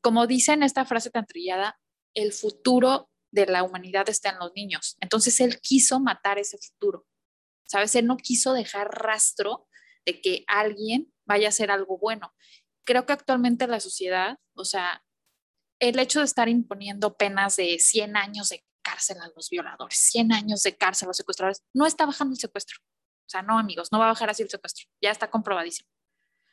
como dice en esta frase tan trillada, el futuro de la humanidad está en los niños. Entonces él quiso matar ese futuro. ¿Sabes? Él no quiso dejar rastro de que alguien vaya a hacer algo bueno. Creo que actualmente la sociedad, o sea, el hecho de estar imponiendo penas de 100 años de cárcel a los violadores, 100 años de cárcel a los secuestradores, no está bajando el secuestro. O sea, no, amigos, no va a bajar así el secuestro. Ya está comprobadísimo.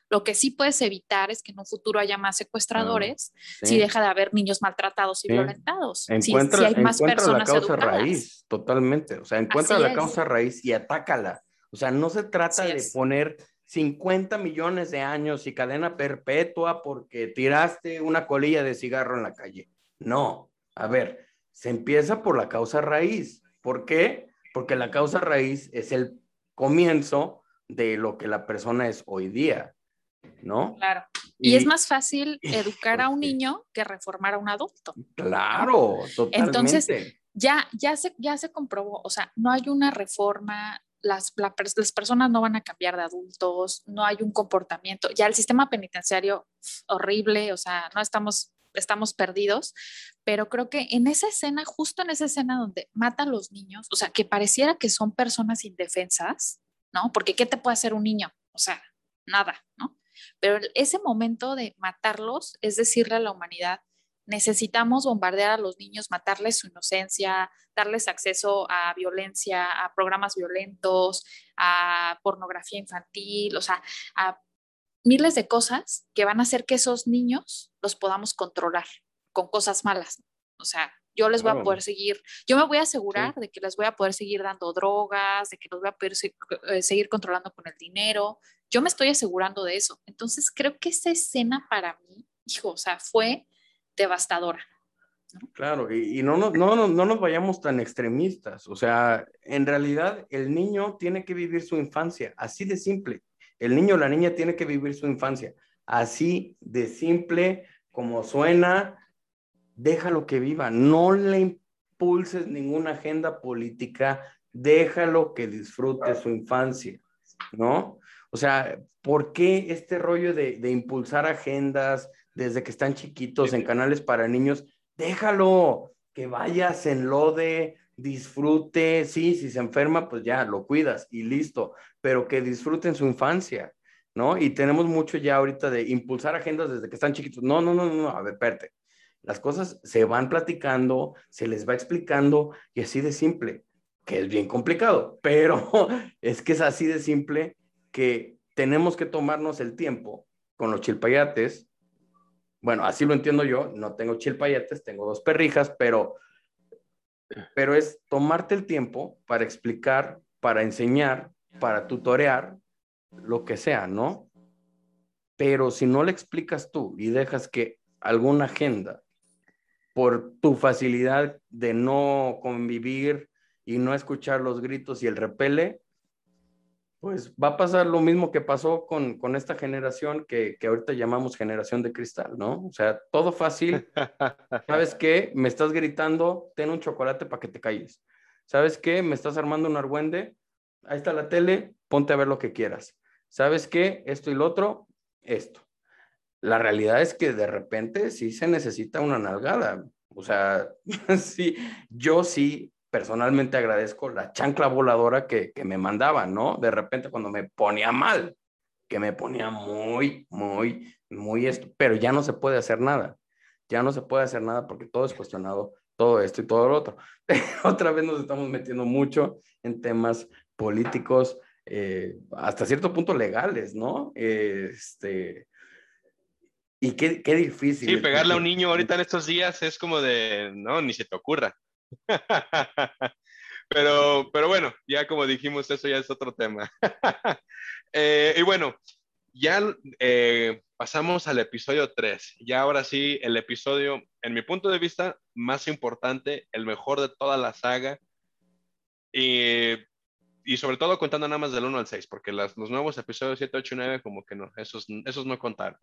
Lo que sí puedes evitar es que en un futuro haya más secuestradores si deja de haber niños maltratados y Sí. violentados. Si- si, Encuentra, hay más encuentra la personas causa educadas. raíz, totalmente. O sea, encuentra Así la es. causa raíz y atácala. O sea, no se trata Así de es. poner 50 millones de años y cadena perpetua porque tiraste una colilla de cigarro en la calle. No, a ver, se empieza por la causa raíz. ¿Por qué? Porque la causa raíz es el comienzo de lo que la persona es hoy día, ¿no? Claro. Y, es más fácil <laughs> educar a un niño que reformar a un adulto. Claro, totalmente. Entonces, Ya, ya, se, ya se comprobó, o sea, no hay una reforma, las, la las personas no van a cambiar de adultos, no hay un comportamiento, ya el sistema penitenciario horrible, o sea, no estamos, estamos perdidos, pero creo que en esa escena, justo en esa escena donde matan los niños, o sea, que pareciera que son personas indefensas, ¿no? Porque ¿qué te puede hacer un niño? O sea, nada, ¿no? Pero ese momento de matarlos es decirle a la humanidad, necesitamos bombardear a los niños, matarles su inocencia, darles acceso a violencia, a programas violentos, a pornografía infantil, o sea, a miles de cosas que van a hacer que esos niños los podamos controlar con cosas malas. O sea, yo les voy a poder seguir, yo me voy a asegurar de que les voy a poder seguir dando drogas, de que los voy a poder se- eh, seguir controlando con el dinero. Yo me estoy asegurando de eso. Entonces, creo que esa escena para mí, hijo, o sea, fue devastadora. Claro, y, y no, no, nos- no nos vayamos tan extremistas. O sea, en realidad el niño tiene que vivir su infancia, así de simple. El niño o la niña tiene que vivir su infancia, así de simple como suena. Déjalo que viva, no le impulses ninguna agenda política, déjalo que disfrute su infancia, ¿no? O sea, ¿por qué este rollo de, de impulsar agendas desde que están chiquitos en canales para niños? déjalo, que vaya, se enlode, disfrute, sí, si se enferma, pues ya lo cuidas y listo, pero que disfruten su infancia, ¿no? Y tenemos mucho ya ahorita de impulsar agendas desde que están chiquitos. No, no, no, no, no, a ver, espérate. Las cosas se van platicando, se les va explicando y así de simple, que es bien complicado, <laughs> pero es que es así de simple que tenemos que tomarnos el tiempo con los chilpayates bueno, así lo entiendo yo, no tengo chilpayetes, tengo dos perrijas, pero, pero es tomarte el tiempo para explicar, para enseñar, para tutorear, lo que sea, ¿no? Pero si no le explicas tú y dejas que alguna agenda, por tu facilidad de no convivir y no escuchar los gritos y el repele, pues va a pasar lo mismo que pasó con, con esta generación que, que, ahorita llamamos generación de cristal, ¿no? O sea, todo fácil. <laughs> ¿Sabes qué? Me estás gritando, ten un chocolate para que te calles. ¿Sabes qué? Me estás armando un argüende, ahí está la tele, ponte a ver lo que quieras. ¿Sabes qué? Esto y lo otro, esto. La realidad es que de repente sí se necesita una nalgada. O sea, <laughs> sí, yo sí personalmente agradezco la chancla voladora que, que me mandaban, ¿no? De repente cuando me ponía mal, que me ponía muy, muy, muy esto, pero ya no se puede hacer nada. Ya no se puede hacer nada porque todo es cuestionado, todo esto y todo lo otro. <laughs> Otra vez nos estamos metiendo mucho en temas políticos, eh, hasta cierto punto legales, ¿no? Este, y qué, qué difícil. Sí, pegarle a un niño ahorita en estos días es como de, no, ni se te ocurra. <laughs> pero, pero bueno, ya como dijimos, eso ya es otro tema. <laughs> Eh, y bueno, ya eh, pasamos al episodio 3. Ya ahora sí, el episodio, en mi punto de vista, más importante, el mejor de toda la saga. Y, y sobre todo contando nada más del 1 al 6, porque los nuevos episodios 7, 8 y 9 como que no, esos, esos no contaron.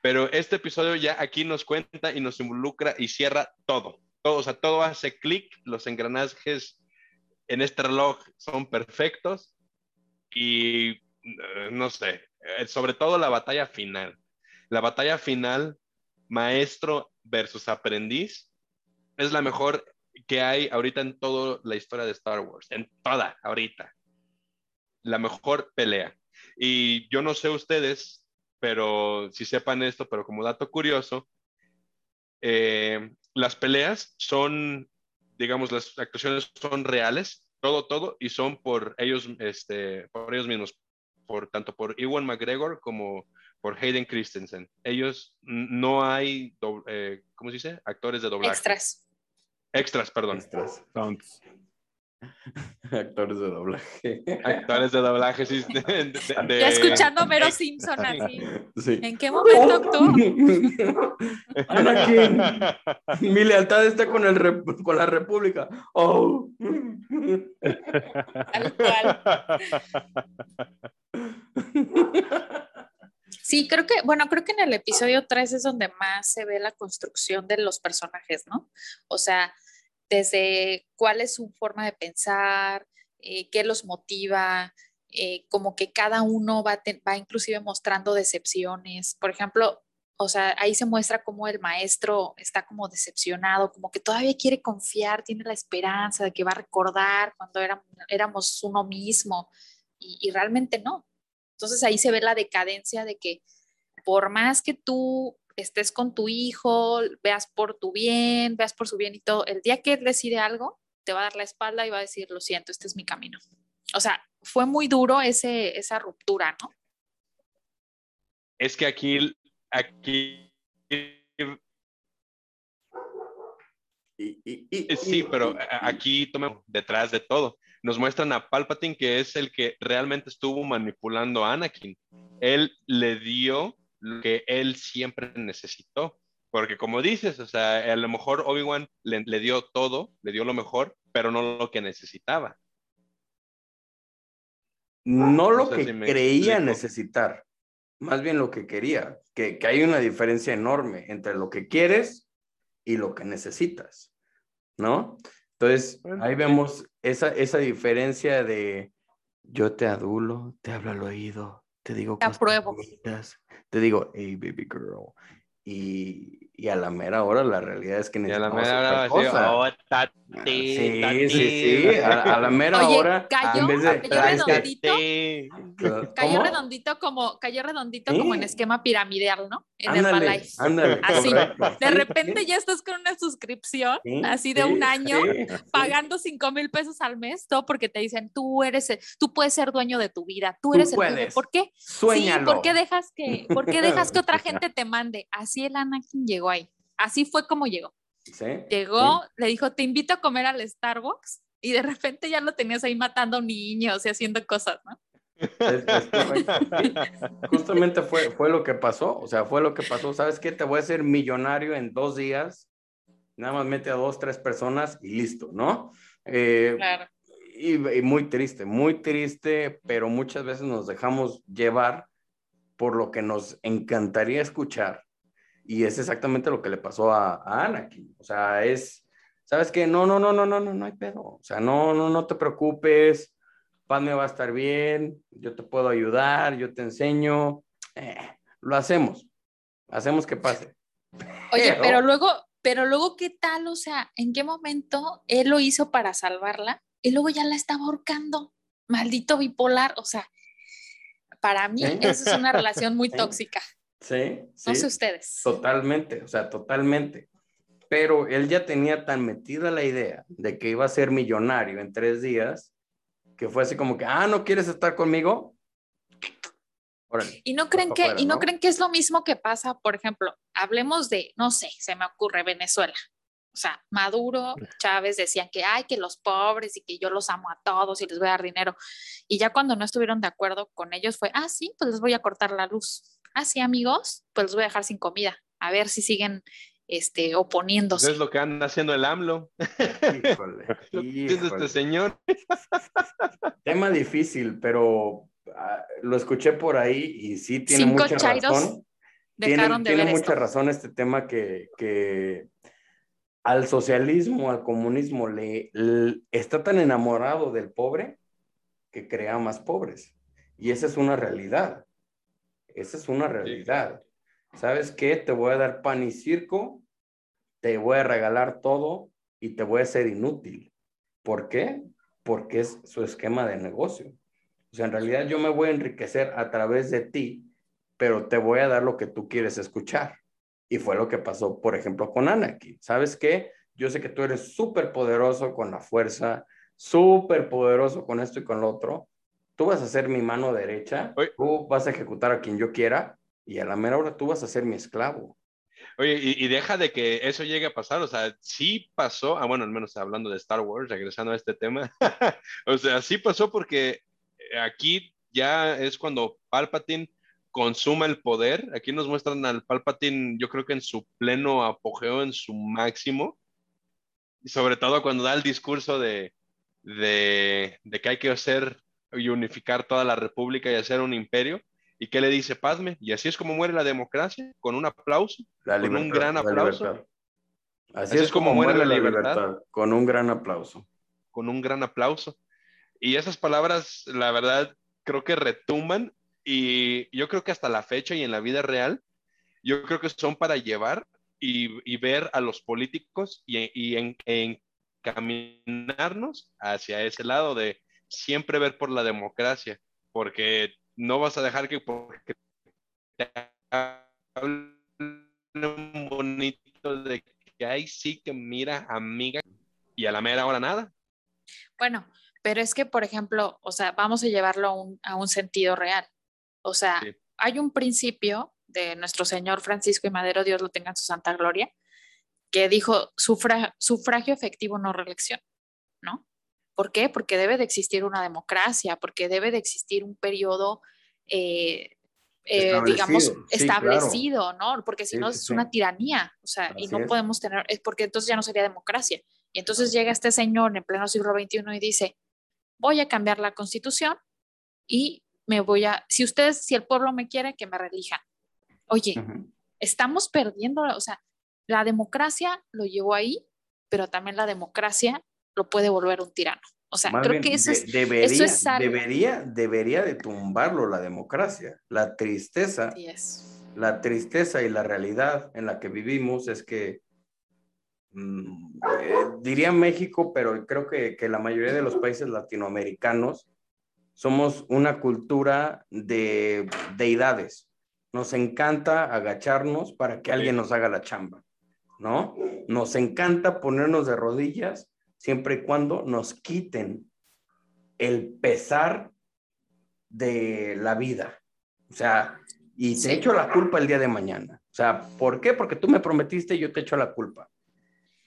Pero este episodio ya aquí nos cuenta y nos involucra y cierra todo. Todo, o sea, todo hace clic, los engranajes en este reloj son perfectos y eh, no sé, eh, sobre todo la batalla final. La batalla final, maestro versus aprendiz, es la mejor que hay ahorita en toda la historia de Star Wars, en toda, ahorita. La mejor pelea. Y yo no sé ustedes, pero si sepan esto, pero como dato curioso, eh, las peleas son, digamos, las actuaciones son reales, todo, todo, y son por ellos, este, por ellos mismos, por, tanto por Ewan McGregor como por Hayden Christensen. Ellos no hay, eh, ¿cómo se dice? Actores de doblaje. Extras. Extras, perdón. Extras. <laughs> Actores de doblaje. Actores de doblaje, sí. Ya escuchando a Mero Simpson así. ¿En qué momento actuó? <laughs> mi lealtad está con, el con la República. Oh. Tal cual. Sí, creo que, bueno, creo que en el episodio 3 es donde más se ve la construcción de los personajes, ¿no? O sea, desde cuál es su forma de pensar, eh, qué los motiva, eh, como que cada uno va, va inclusive mostrando decepciones. Por ejemplo, o sea, ahí se muestra cómo el maestro está como decepcionado, como que todavía quiere confiar, tiene la esperanza de que va a recordar cuando éramos, éramos uno mismo y realmente no. Entonces ahí se ve la decadencia de que por más que tú estés con tu hijo, veas por tu bien, veas por su bien y todo, el día que él decide algo, te va a dar la espalda y va a decir, lo siento, este es mi camino. O sea, fue muy duro ese, esa ruptura, ¿no? Es que aquí, aquí... sí, pero aquí tomemos detrás de todo. Nos muestran a Palpatine, que es el que realmente estuvo manipulando a Anakin. Él le dio lo que él siempre necesitó. Porque como dices, o sea, a lo mejor Obi-Wan le, dio todo, le dio lo mejor, pero no lo que necesitaba. No lo que creía necesitar, más bien lo que quería, que, que, hay una diferencia enorme entre lo que quieres y lo que necesitas, ¿no? Entonces, ahí vemos esa, esa diferencia de yo te adulo, te hablo al oído, te digo te apruebo. te digo, hey, baby girl. Y, y, a la mera hora la realidad es que necesitamos y a la mera hora cosa. Oh, tati, sí, sí, sí, a, a, la mera Oye, hora cayó, en vez de cayó redondito, cayó redondito como cayó redondito sí. como en esquema piramidal, ¿no? En ándale, Herbalife. Ándale, así, correcto. de repente ya estás con una suscripción así de un año pagando cinco mil pesos al mes, todo porque te dicen tú eres, el, tú puedes ser dueño de tu vida, tú eres tú el puedes. ¿Por qué? Suéñalo. Sí, ¿por qué dejas que, por qué dejas que otra <laughs> gente te mande? Así el Anakin llegó ahí. Así fue como llegó. ¿Sí? Llegó, Sí. le dijo, te invito a comer al Starbucks y de repente ya lo tenías ahí matando niños y haciendo cosas, ¿no? Es- es. Justamente fue, fue lo que pasó, o sea, fue lo que pasó. ¿Sabes qué? Te voy a hacer millonario en dos días. Nada más mete a dos, tres personas y listo, ¿no? Eh, Claro. y, y muy triste, muy triste, pero muchas veces nos dejamos llevar por lo que nos encantaría escuchar. Y es exactamente lo que le pasó a, a Anakin. O sea, es, ¿sabes qué? No, no, no, no, no, no, no hay pedo. O sea, no, no, no te preocupes. Padme va a estar bien. Yo te puedo ayudar. Yo te enseño. Eh, lo hacemos. Hacemos que pase. <laughs> Oye, Pero- pero luego, Pero luego, ¿qué tal? O sea, ¿en qué momento él lo hizo para salvarla y luego ya la estaba ahorcando? Maldito bipolar, o sea, para mí esa es una relación muy <laughs> tóxica. Sí, sí. No sé ustedes. Totalmente, o sea, totalmente. Pero él ya tenía tan metida la idea de que iba a ser millonario en tres días, que fue así como que, ah, ¿no quieres estar conmigo? y no creen que, y no, creen que es lo mismo que pasa, por ejemplo, hablemos de, no sé, se me ocurre Venezuela. O sea, Maduro, Chávez decían que hay que los pobres y que yo los amo a todos y les voy a dar dinero. Y ya cuando no estuvieron de acuerdo con ellos fue, ah, sí, pues les voy a cortar la luz. Ah, sí, amigos, pues los voy a dejar sin comida. A ver si siguen este, oponiéndose. es lo que anda haciendo el AMLO. Híjole, <laughs> híjole. este señor? <laughs> Tema difícil, pero ah, lo escuché por ahí y sí tiene mucha razón. Tiene, tiene mucha razón este tema que, que al socialismo, al comunismo, le, está tan enamorado del pobre que crea más pobres. Y esa es una realidad. Esa es una realidad. ¿Sabes qué? Te voy a dar pan y circo, te voy a regalar todo y te voy a ser inútil. ¿Por qué? Porque es su esquema de negocio. O sea, en realidad yo me voy a enriquecer a través de ti, pero te voy a dar lo que tú quieres escuchar. Y fue lo que pasó, por ejemplo, con Anakin. ¿Sabes qué? Yo sé que tú eres súper poderoso con la fuerza, súper poderoso con esto y con lo otro. Tú vas a ser mi mano derecha, tú vas a ejecutar a quien yo quiera y a la mera hora tú vas a ser mi esclavo. Oye, y, deja de que eso llegue a pasar, o sea, sí pasó, ah, bueno, al menos hablando de Star Wars, regresando a este tema, <laughs> o sea, sí pasó porque aquí ya es cuando Palpatine consuma el poder. Aquí nos muestran al Palpatine, yo creo que en su pleno apogeo, en su máximo. Y sobre todo cuando da el discurso de, de, que hay que hacer y unificar toda la república y hacer un imperio. ¿Y qué le dice Padme? Y así es como muere la democracia, con un aplauso, con un gran aplauso. Así, es, como, muere la libertad, con un gran aplauso. Con un gran aplauso. Y esas palabras, la verdad, creo que retumban y yo creo que hasta la fecha y en la vida real, yo creo que son para llevar y, ver a los políticos y, y encaminarnos hacia ese lado de siempre ver por la democracia, porque no vas a dejar que porque te hablen bonito de que ahí sí que mira amiga y a la mera hora nada. Bueno, pero es que, por ejemplo, o sea, vamos a llevarlo a un sentido real. O sea, hay un principio de nuestro Señor Francisco y Madero, Dios lo tenga en su santa gloria, que dijo sufragio efectivo, no reelección, ¿no? ¿Por qué? Porque debe de existir una democracia, porque debe de existir un periodo, eh, eh, digamos, establecido, ¿no? Porque si no es una tiranía, o sea, y no podemos tener, es porque entonces ya no sería democracia. Y entonces llega este señor en pleno siglo XXI y dice, voy a cambiar la constitución y me voy a, si ustedes, si el pueblo me quiere, que me relijan. Oye, estamos perdiendo, o sea, la democracia lo llevó ahí, pero también la democracia lo puede volver un tirano. O sea, creo que eso es, debería, eso es debería, debería de tumbarlo la democracia. La tristeza, la tristeza y la realidad en la que vivimos es que mm, eh, diría México, pero creo que, que, la mayoría de los países latinoamericanos somos una cultura de deidades. Nos encanta agacharnos para que alguien nos haga la chamba, ¿no? Nos encanta ponernos de rodillas siempre y cuando nos quiten el pesar de la vida. O sea, y te echo la culpa el día de mañana. O sea, ¿por qué? Porque tú me prometiste y yo te echo la culpa.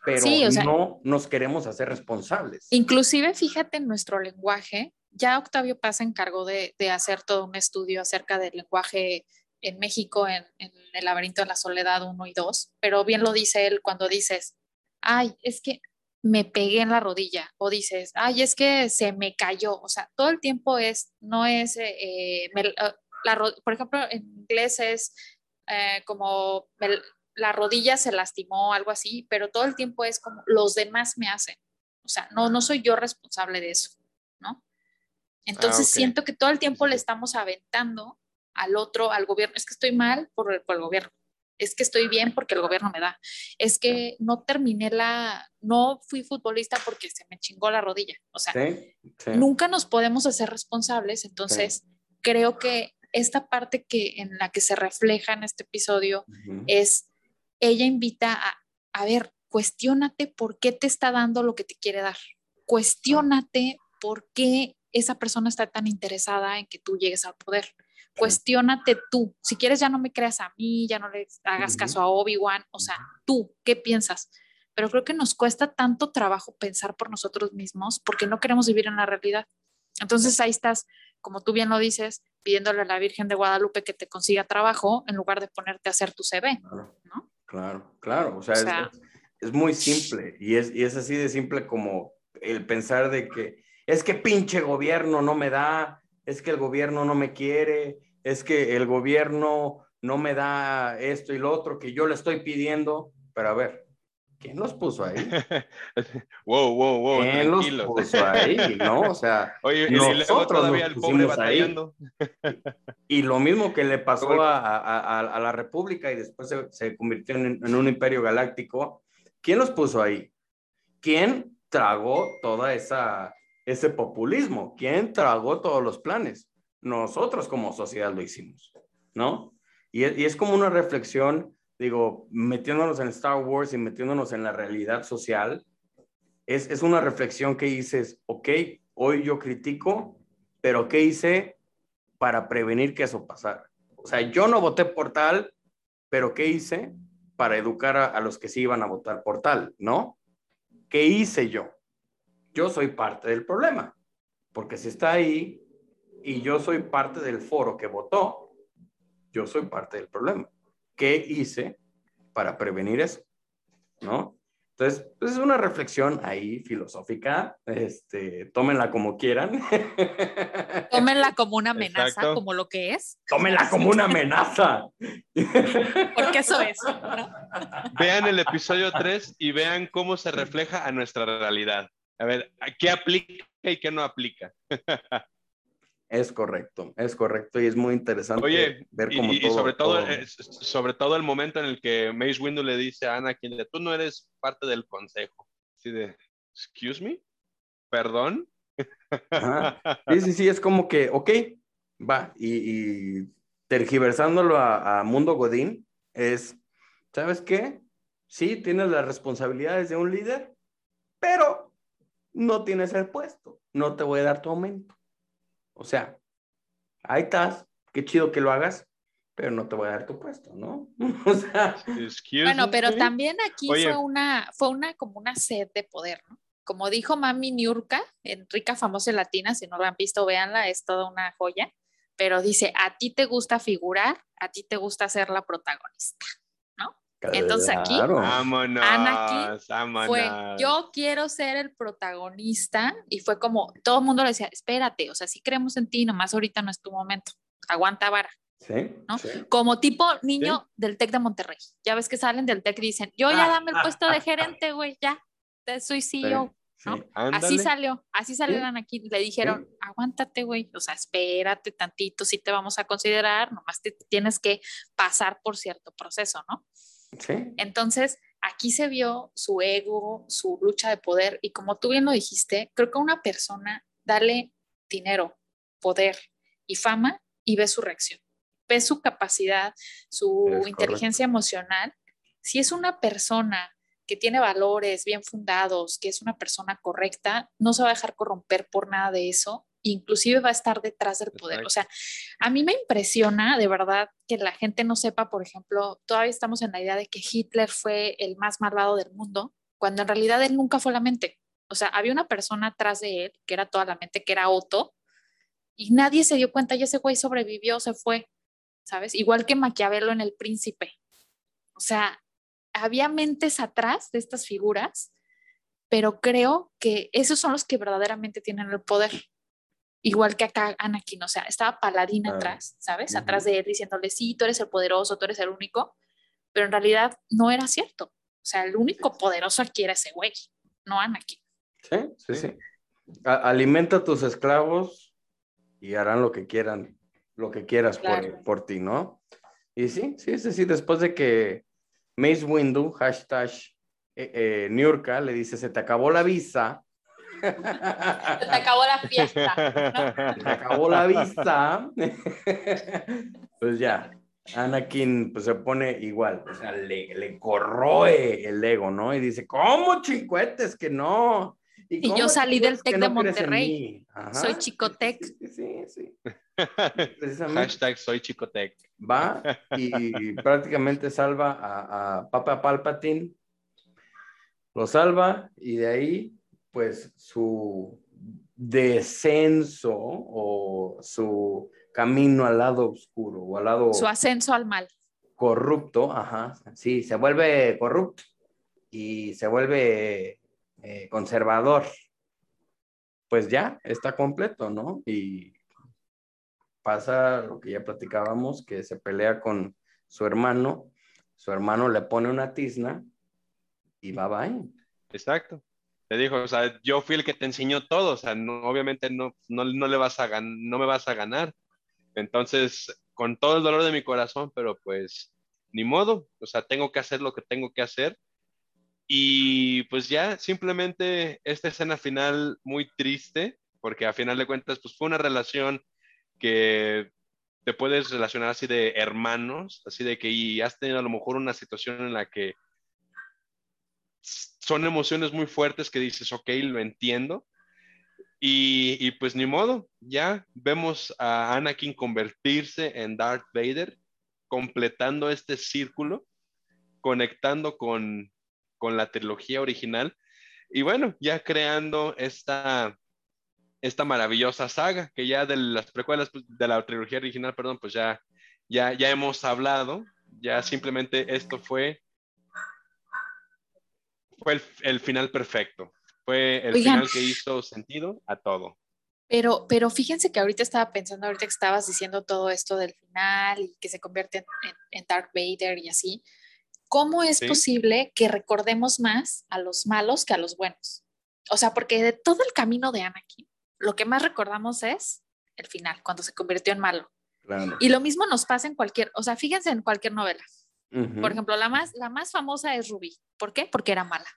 Pero no nos queremos hacer responsables. Inclusive, fíjate en nuestro lenguaje, ya Octavio Paz se encargó de, hacer todo un estudio acerca del lenguaje en México en, el laberinto de la soledad 1 y 2, pero bien lo dice él cuando dices, ay, es que me pegué en la rodilla, o dices, ay, es que se me cayó, o sea, todo el tiempo es, no es, eh, ah, por ejemplo, en inglés es eh, como la rodilla se lastimó, algo así, pero todo el tiempo es como los demás me hacen, o sea, no, no soy yo responsable de eso, ¿no? Entonces ah, siento que todo el tiempo le estamos aventando al otro, al gobierno. Es que estoy mal por el, por el gobierno. es que estoy bien porque el gobierno me da, es que no terminé la, no fui futbolista porque se me chingó la rodilla. O sea, nunca nos podemos hacer responsables, entonces creo que esta parte que en la que se refleja en este episodio es, ella invita a, a ver, cuestiónate por qué te está dando lo que te quiere dar. Cuestiónate por qué esa persona está tan interesada en que tú llegues al poder. Cuestiónate tú. Si quieres, ya no me creas a mí, ya no le hagas caso a Obi-Wan. O sea, tú, ¿qué piensas? Pero creo que nos cuesta tanto trabajo pensar por nosotros mismos porque no queremos vivir en la realidad. Entonces ahí estás, como tú bien lo dices, pidiéndole a la Virgen de Guadalupe que te consiga trabajo en lugar de ponerte a hacer tu CV, ¿no? Claro, claro. O sea, es, muy simple y es, y es así de simple como el pensar de que es que pinche gobierno no me da, es que el gobierno no me quiere, es que el gobierno no me da esto y lo otro que yo le estoy pidiendo. Pero a ver, ¿quién los puso ahí? <laughs> wow, wow, wow. ¿Quién los puso ahí? ¿No? O sea, <laughs> Oye, nosotros todavía el pobre batallando. Y lo mismo que le pasó a, la República y después se, convirtió en, en, un imperio galáctico. ¿Quién los puso ahí? ¿Quién tragó toda esa ese populismo. ¿Quién tragó todos los planes? Nosotros como sociedad lo hicimos, ¿no? Y es, como una reflexión, digo, metiéndonos en Star Wars y metiéndonos en la realidad social, es, es una reflexión que dices, ok, hoy yo critico, pero ¿qué hice para prevenir que eso pasara? O sea, yo no voté por tal, pero ¿qué hice para educar a, a los que sí iban a votar por tal, ¿no? ¿Qué hice yo? Yo soy parte del problema, porque si está ahí y yo soy parte del foro que votó, yo soy parte del problema. ¿Qué hice para prevenir eso? ¿No? Entonces, pues, es una reflexión ahí filosófica, este, tómenla como quieran. <laughs> Tómenla como una amenaza, como lo que es. Tómenla como una amenaza. <laughs> Porque eso es. Vean el episodio 3 y vean cómo se refleja a nuestra realidad. A ver, ¿qué aplica y qué no aplica? <laughs> Es correcto, es correcto y es muy interesante ver cómo y, todo, y sobre todo, eh, sobre todo el momento en el que Mace Windu le dice a Anakin, tú no eres parte del consejo. Así de, excuse me, perdón. <laughs> Sí, sí, sí, es como que, ok, va, y, tergiversándolo a, a Mundo Godín, es, ¿sabes qué? Sí, tienes las responsabilidades de un líder, pero no tienes el puesto, no te voy a dar tu aumento. O sea, ahí estás, qué chido que lo hagas, pero no te voy a dar tu puesto, ¿no? <laughs> o sea, bueno, pero también aquí fue una, fue una como una sed de poder, ¿no? Como dijo Mami Niurka, en Rica Famosa Latina, si no la han visto, véanla, es toda una joya, pero dice, a ti te gusta figurar, a ti te gusta ser la protagonista. Entonces aquí, Anakin fue, yo quiero ser el protagonista y fue como, todo el mundo le decía, espérate, o sea, sí creemos en ti, nomás ahorita no es tu momento, aguanta vara. Sí, ¿no? Como tipo niño del TEC de Monterrey. Ya ves que salen del TEC y dicen, yo ya dame el puesto de gerente, güey, ya, soy CEO. ¿no? Así salió, así salió Anakin. Le dijeron, aguántate, güey, o sea, espérate tantito, sí te vamos a considerar, nomás te tienes que pasar por cierto proceso, ¿no? Entonces, aquí se vio su ego, su lucha de poder y como tú bien lo dijiste, creo que a una persona dale dinero, poder y fama y ve su reacción, ve su capacidad, su inteligencia emocional. Si es una persona que tiene valores bien fundados, que es una persona correcta, no se va a dejar corromper por nada de eso inclusive va a estar detrás del poder. O sea, a mí me impresiona de verdad que la gente no sepa, por ejemplo, todavía estamos en la idea de que Hitler fue el más malvado del mundo, cuando en realidad él nunca fue la mente. O sea, había una persona atrás de él, que era toda la mente, que era Otto, y nadie se dio cuenta y ese güey sobrevivió, se fue, ¿sabes? Igual que Maquiavelo en El Príncipe. O sea, había mentes atrás de estas figuras, pero creo que esos son los que verdaderamente tienen el poder igual que acá Anakin, o sea, estaba Paladín atrás, ¿sabes? Atrás de él diciéndole, sí, tú eres el poderoso, tú eres el único, pero en realidad no era cierto. O sea, el único poderoso aquí era ese güey, no Anakin. Sí, sí, sí. alimenta a tus esclavos y harán lo que quieran, lo que quieras por, por, ti, ¿no? Y sí, sí, sí, sí, después de que Mace Windu, hashtag eh, eh le dice, se te acabó la visa. Se te acabó la fiesta. <laughs> Se te acabó la visa. pues ya, Anakin pues, se pone igual, o sea, le, le corroe el ego, ¿no? Y dice, ¿cómo chicuetes que no? Y, yo salí del TEC de Monterrey. Soy Chicotec. Sí, sí, sí. <laughs> Hashtag soy Chicotec. Va y prácticamente salva a, a Papa Palpatine. Lo salva y de ahí, pues, su descenso o su camino al lado oscuro o al lado... Su ascenso al mal. Corrupto, ajá. Sí, se vuelve corrupto y se vuelve eh, conservador, pues ya está completo, ¿no? Y pasa lo que ya platicábamos, que se pelea con su hermano, su hermano le pone una tizna y va bye. Exacto. Te dijo, o sea, yo fui el que te enseñó todo, o sea, no, obviamente no, no, no, le vas a no me vas a ganar. Entonces, con todo el dolor de mi corazón, pero pues ni modo, o sea, tengo que hacer lo que tengo que hacer y pues ya, simplemente esta escena final muy triste, porque a final de cuentas, pues fue una relación que te puedes relacionar así de hermanos, así de que y has tenido a lo mejor una situación en la que son emociones muy fuertes que dices, ok, lo entiendo. Y, pues ni modo, ya vemos a Anakin convertirse en Darth Vader, completando este círculo, conectando con, con la trilogía original. Y bueno, ya creando esta, esta maravillosa saga, que ya de las precuelas pues, de la trilogía original, perdón, pues ya, ya, ya hemos hablado, ya simplemente esto fue, fue el, final perfecto, fue el final que hizo sentido a todo. Pero, pero fíjense que ahorita estaba pensando, ahorita que estabas diciendo todo esto del final y que se convierte en, en Darth Vader y así, ¿cómo es posible que recordemos más a los malos que a los buenos? O sea, porque de todo el camino de Anakin, lo que más recordamos es el final, cuando se convirtió en malo. Y lo mismo nos pasa en cualquier, o sea, fíjense en cualquier novela. Por ejemplo, la más, la más famosa es Ruby. ¿Por qué? Porque era mala.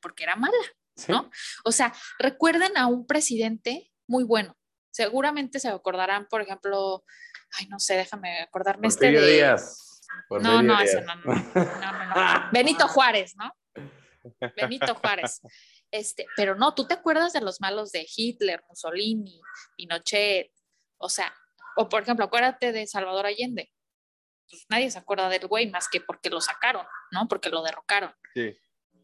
Porque era mala, ¿no? O sea, recuerden a un presidente muy bueno. Seguramente se acordarán, por ejemplo, ay, no sé, déjame acordarme este de... Díaz no, no, ese no, no, no, <laughs> Benito Juárez, ¿no? Benito Juárez. <laughs> Este, pero no, tú te acuerdas de los malos de Hitler, Mussolini, Pinochet, o sea, o por ejemplo, acuérdate de Salvador Allende. Pues nadie se acuerda del güey más que porque lo sacaron, ¿no? Porque lo derrocaron. Sí.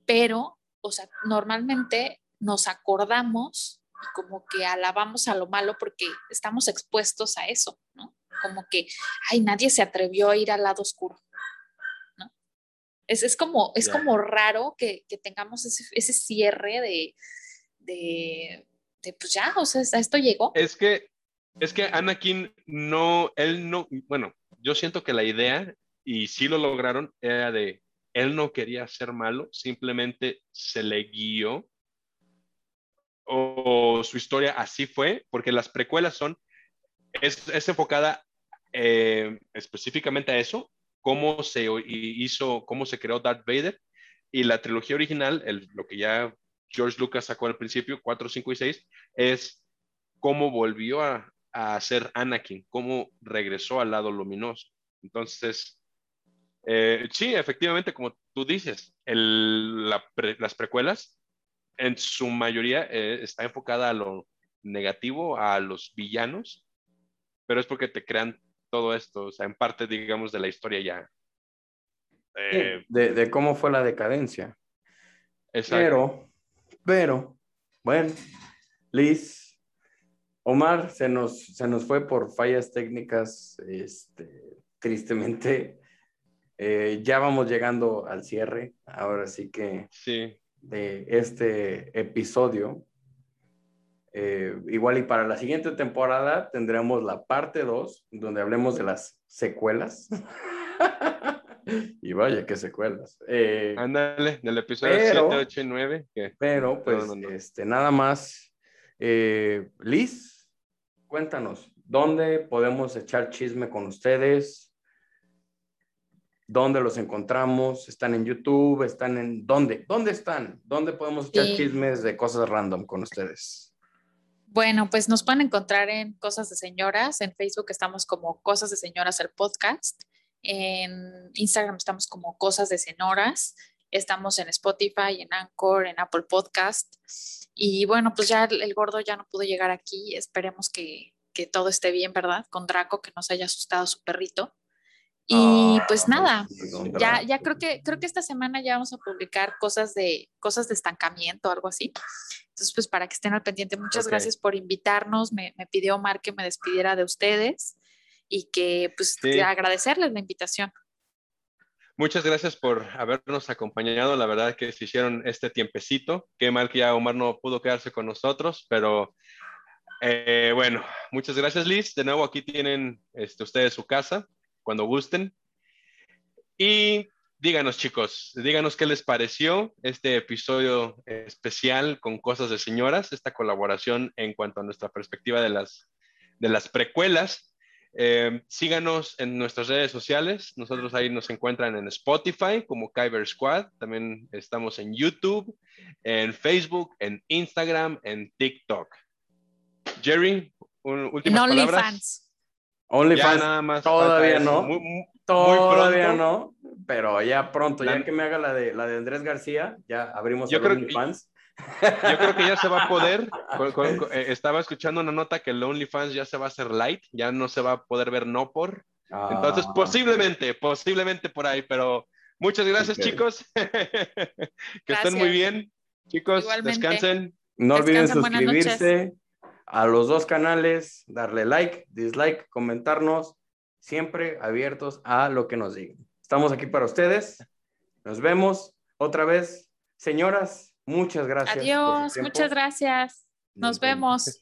Pero, o sea, normalmente nos acordamos y como que alabamos a lo malo porque estamos expuestos a eso, ¿no? como que, ay, nadie se atrevió a ir al lado oscuro, ¿no? Es, es como, es como raro que, que tengamos ese, ese, cierre de, de, de, pues ya, o sea, a esto llegó. Es que, es que Anakin no, él no, bueno, yo siento que la idea, y sí lo lograron, era de, él no quería ser malo, simplemente se le guió o su historia así fue, porque las precuelas son, es, es enfocada eh, específicamente a eso, cómo se hizo, cómo se creó Darth Vader y la trilogía original, lo que ya George Lucas sacó al principio, 4, 5 y 6, es cómo volvió a, a ser Anakin, cómo regresó al lado luminoso. Entonces, eh, sí, efectivamente, como tú dices, el, las precuelas en su mayoría eh, está enfocada a lo negativo, a los villanos, pero es porque te crean todo esto, o sea, en parte, digamos, de la historia ya. Eh, de, cómo fue la decadencia. Pero, pero, bueno, Liz, Omar se nos, se nos fue por fallas técnicas, este, tristemente. Eh, ya vamos llegando al cierre, ahora sí que sí. de este episodio. Eh, igual y para la siguiente temporada tendremos la parte 2, donde hablemos de las secuelas. <laughs> y vaya, qué secuelas. Eh, Ándale, del episodio 7, 8 y 9. Pero, pues, este, nada más. Eh, Liz, cuéntanos, ¿dónde podemos echar chisme con ustedes? dónde los encontramos, están en YouTube, están en dónde, dónde están, dónde podemos echar Sí. chismes de cosas random con ustedes. Bueno, pues nos pueden encontrar en Cosas de Señoras. En Facebook estamos como Cosas de Señoras el podcast. En Instagram estamos como Cosas de Señoras. Estamos en Spotify, en Anchor, en Apple Podcast. Y bueno, pues ya el, el gordo ya no pudo llegar aquí. Esperemos que, que todo esté bien, ¿verdad? Con Draco, que nos haya asustado su perrito. Y Ah, pues nada, ya, ya creo que creo que esta semana ya vamos a publicar cosas de cosas de estancamiento, algo así. Entonces, pues para que estén al pendiente, muchas gracias por invitarnos. Me, me pidió Omar que me despidiera de ustedes y que pues Sí. agradecerles la invitación. Muchas gracias por habernos acompañado. La verdad que se hicieron este tiempecito. Qué mal que ya Omar no pudo quedarse con nosotros, pero eh, bueno, muchas gracias Liz. De nuevo aquí tienen este, ustedes su casa cuando gusten. Y díganos chicos, díganos qué les pareció este episodio especial con Cosas de Señoras, esta colaboración en cuanto a nuestra perspectiva de las, de las precuelas. Eh, síganos en nuestras redes sociales. Nosotros ahí nos encuentran en Spotify como Kyber Squad. También estamos en YouTube, en Facebook, en Instagram, en TikTok. Jerry, un, últimas palabras. OnlyFans. Ya OnlyFans nada más. todavía no. Muy- muy- todavía pronto. no, pero ya pronto, ya que me haga la de la de Andrés García, ya abrimos Yo el creo que- OnlyFans. Yo creo que ya se va a poder. <laughs> Con- con- con- eh, estaba escuchando una nota que el OnlyFans ya se va a hacer light, ya no se va a poder ver no por. Entonces, Ah, posiblemente, posiblemente por ahí, pero muchas gracias, Ok. chicos. <laughs> que estén muy Gracias. bien. Chicos, Igualmente. descansen. No olviden suscribirse a los dos canales, darle like, dislike, comentarnos, siempre abiertos a lo que nos digan. Estamos aquí para ustedes. Nos vemos otra vez. Señoras, muchas gracias. Adiós, muchas gracias. Nos vemos.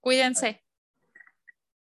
Cuídense. <laughs>